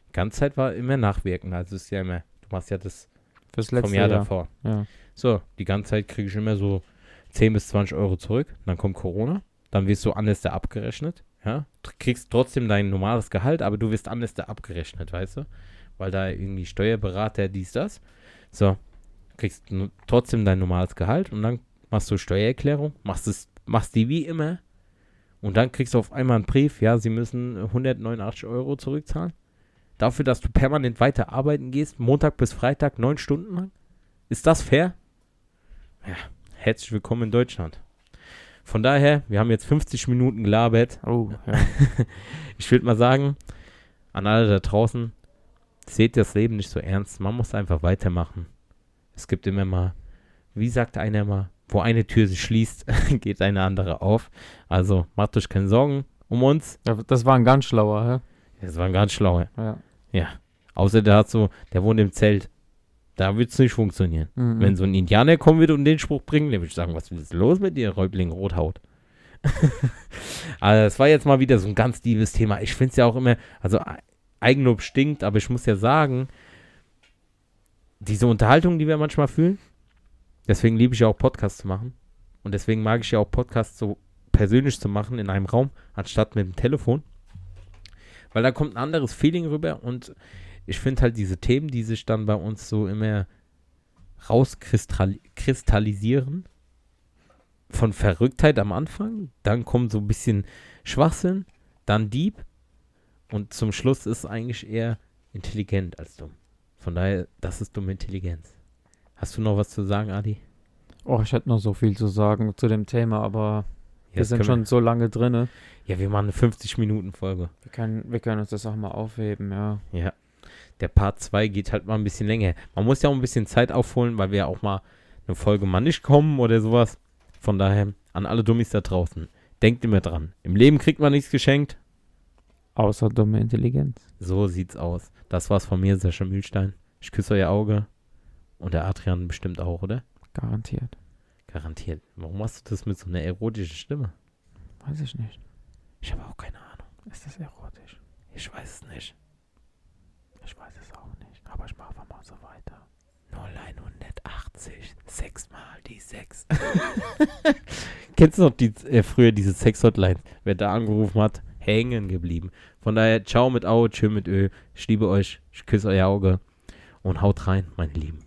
Die ganze Zeit war immer nachwirkend, also ist ja immer, du machst ja das Fürs letzte vom Jahr, Jahr. davor. Ja. So, die ganze Zeit kriege ich immer so 10 bis 20 Euro zurück. Dann kommt Corona. Dann wirst du anders da abgerechnet. Ja, du kriegst trotzdem dein normales Gehalt, aber du wirst anders da abgerechnet, weißt du? Weil da irgendwie Steuerberater, dies, das. So, kriegst trotzdem dein normales Gehalt und dann machst du Steuererklärung, machst es, machst die wie immer und dann kriegst du auf einmal einen Brief, ja, sie müssen 189 Euro zurückzahlen. Dafür, dass du permanent weiter arbeiten gehst, Montag bis Freitag, neun Stunden lang. Ist das fair? Ja, herzlich willkommen in Deutschland. Von daher, wir haben jetzt 50 Minuten gelabert. Oh, ja. Ich würde mal sagen, an alle da draußen, seht das Leben nicht so ernst. Man muss einfach weitermachen. Es gibt immer mal, wie sagt einer mal, wo eine Tür sich schließt, geht eine andere auf. Also macht euch keine Sorgen um uns. Ja, Das war ein ganz schlauer, Das war ein ganz schlauer. hä? Ja. Außer der hat so, der wohnt im Zelt. Da wird es nicht funktionieren. Mhm. Wenn so ein Indianer kommen würde und den Spruch bringen, dann würde ich sagen, was ist los mit dir, Räubling Rothaut? also das war jetzt mal wieder so ein ganz liebes Thema. Ich finde es ja auch immer, also Eigenlob stinkt, aber ich muss ja sagen, diese Unterhaltung, die wir manchmal fühlen, Deswegen liebe ich ja auch Podcasts zu machen. Und deswegen mag ich ja auch Podcasts so persönlich zu machen in einem Raum, anstatt mit dem Telefon. Weil da kommt ein anderes Feeling rüber und ich finde halt diese Themen, die sich dann bei uns so immer rauskristallisieren, von Verrücktheit am Anfang, dann kommt so ein bisschen Schwachsinn, dann Dieb und zum Schluss ist eigentlich eher intelligent als dumm. Von daher, das ist dumme Intelligenz. Hast du noch was zu sagen, Adi? Oh, ich hätte noch so viel zu sagen zu dem Thema, aber wir Jetzt sind schon so lange drinne. Ja, wir machen eine 50-Minuten-Folge. Wir können, wir können uns das auch mal aufheben, ja. Ja. Der Part 2 geht halt mal ein bisschen länger. Man muss ja auch ein bisschen Zeit aufholen, weil wir ja auch mal eine Folge mal nicht kommen oder sowas. Von daher, an alle Dummies da draußen, denkt immer dran. Im Leben kriegt man nichts geschenkt. Außer dumme Intelligenz. So sieht's aus. Das war's von mir, Sascha Mühlstein. Ich küsse euer Auge. Und der Adrian bestimmt auch, oder? Garantiert. Garantiert. Warum machst du das mit so einer erotischen Stimme? Weiß ich nicht. Ich habe auch keine Ahnung. Ist das erotisch? Ich weiß es nicht. Ich weiß es auch nicht. Aber ich mache einfach mal so weiter. 0180, sechsmal die sechs. Kennst du noch die, äh, früher diese Sex-Hotlines? Wer da angerufen hat, hängen geblieben. Von daher, ciao mit Au, tschö mit Ö. Ich liebe euch, ich küsse euer Auge und haut rein, meine Lieben.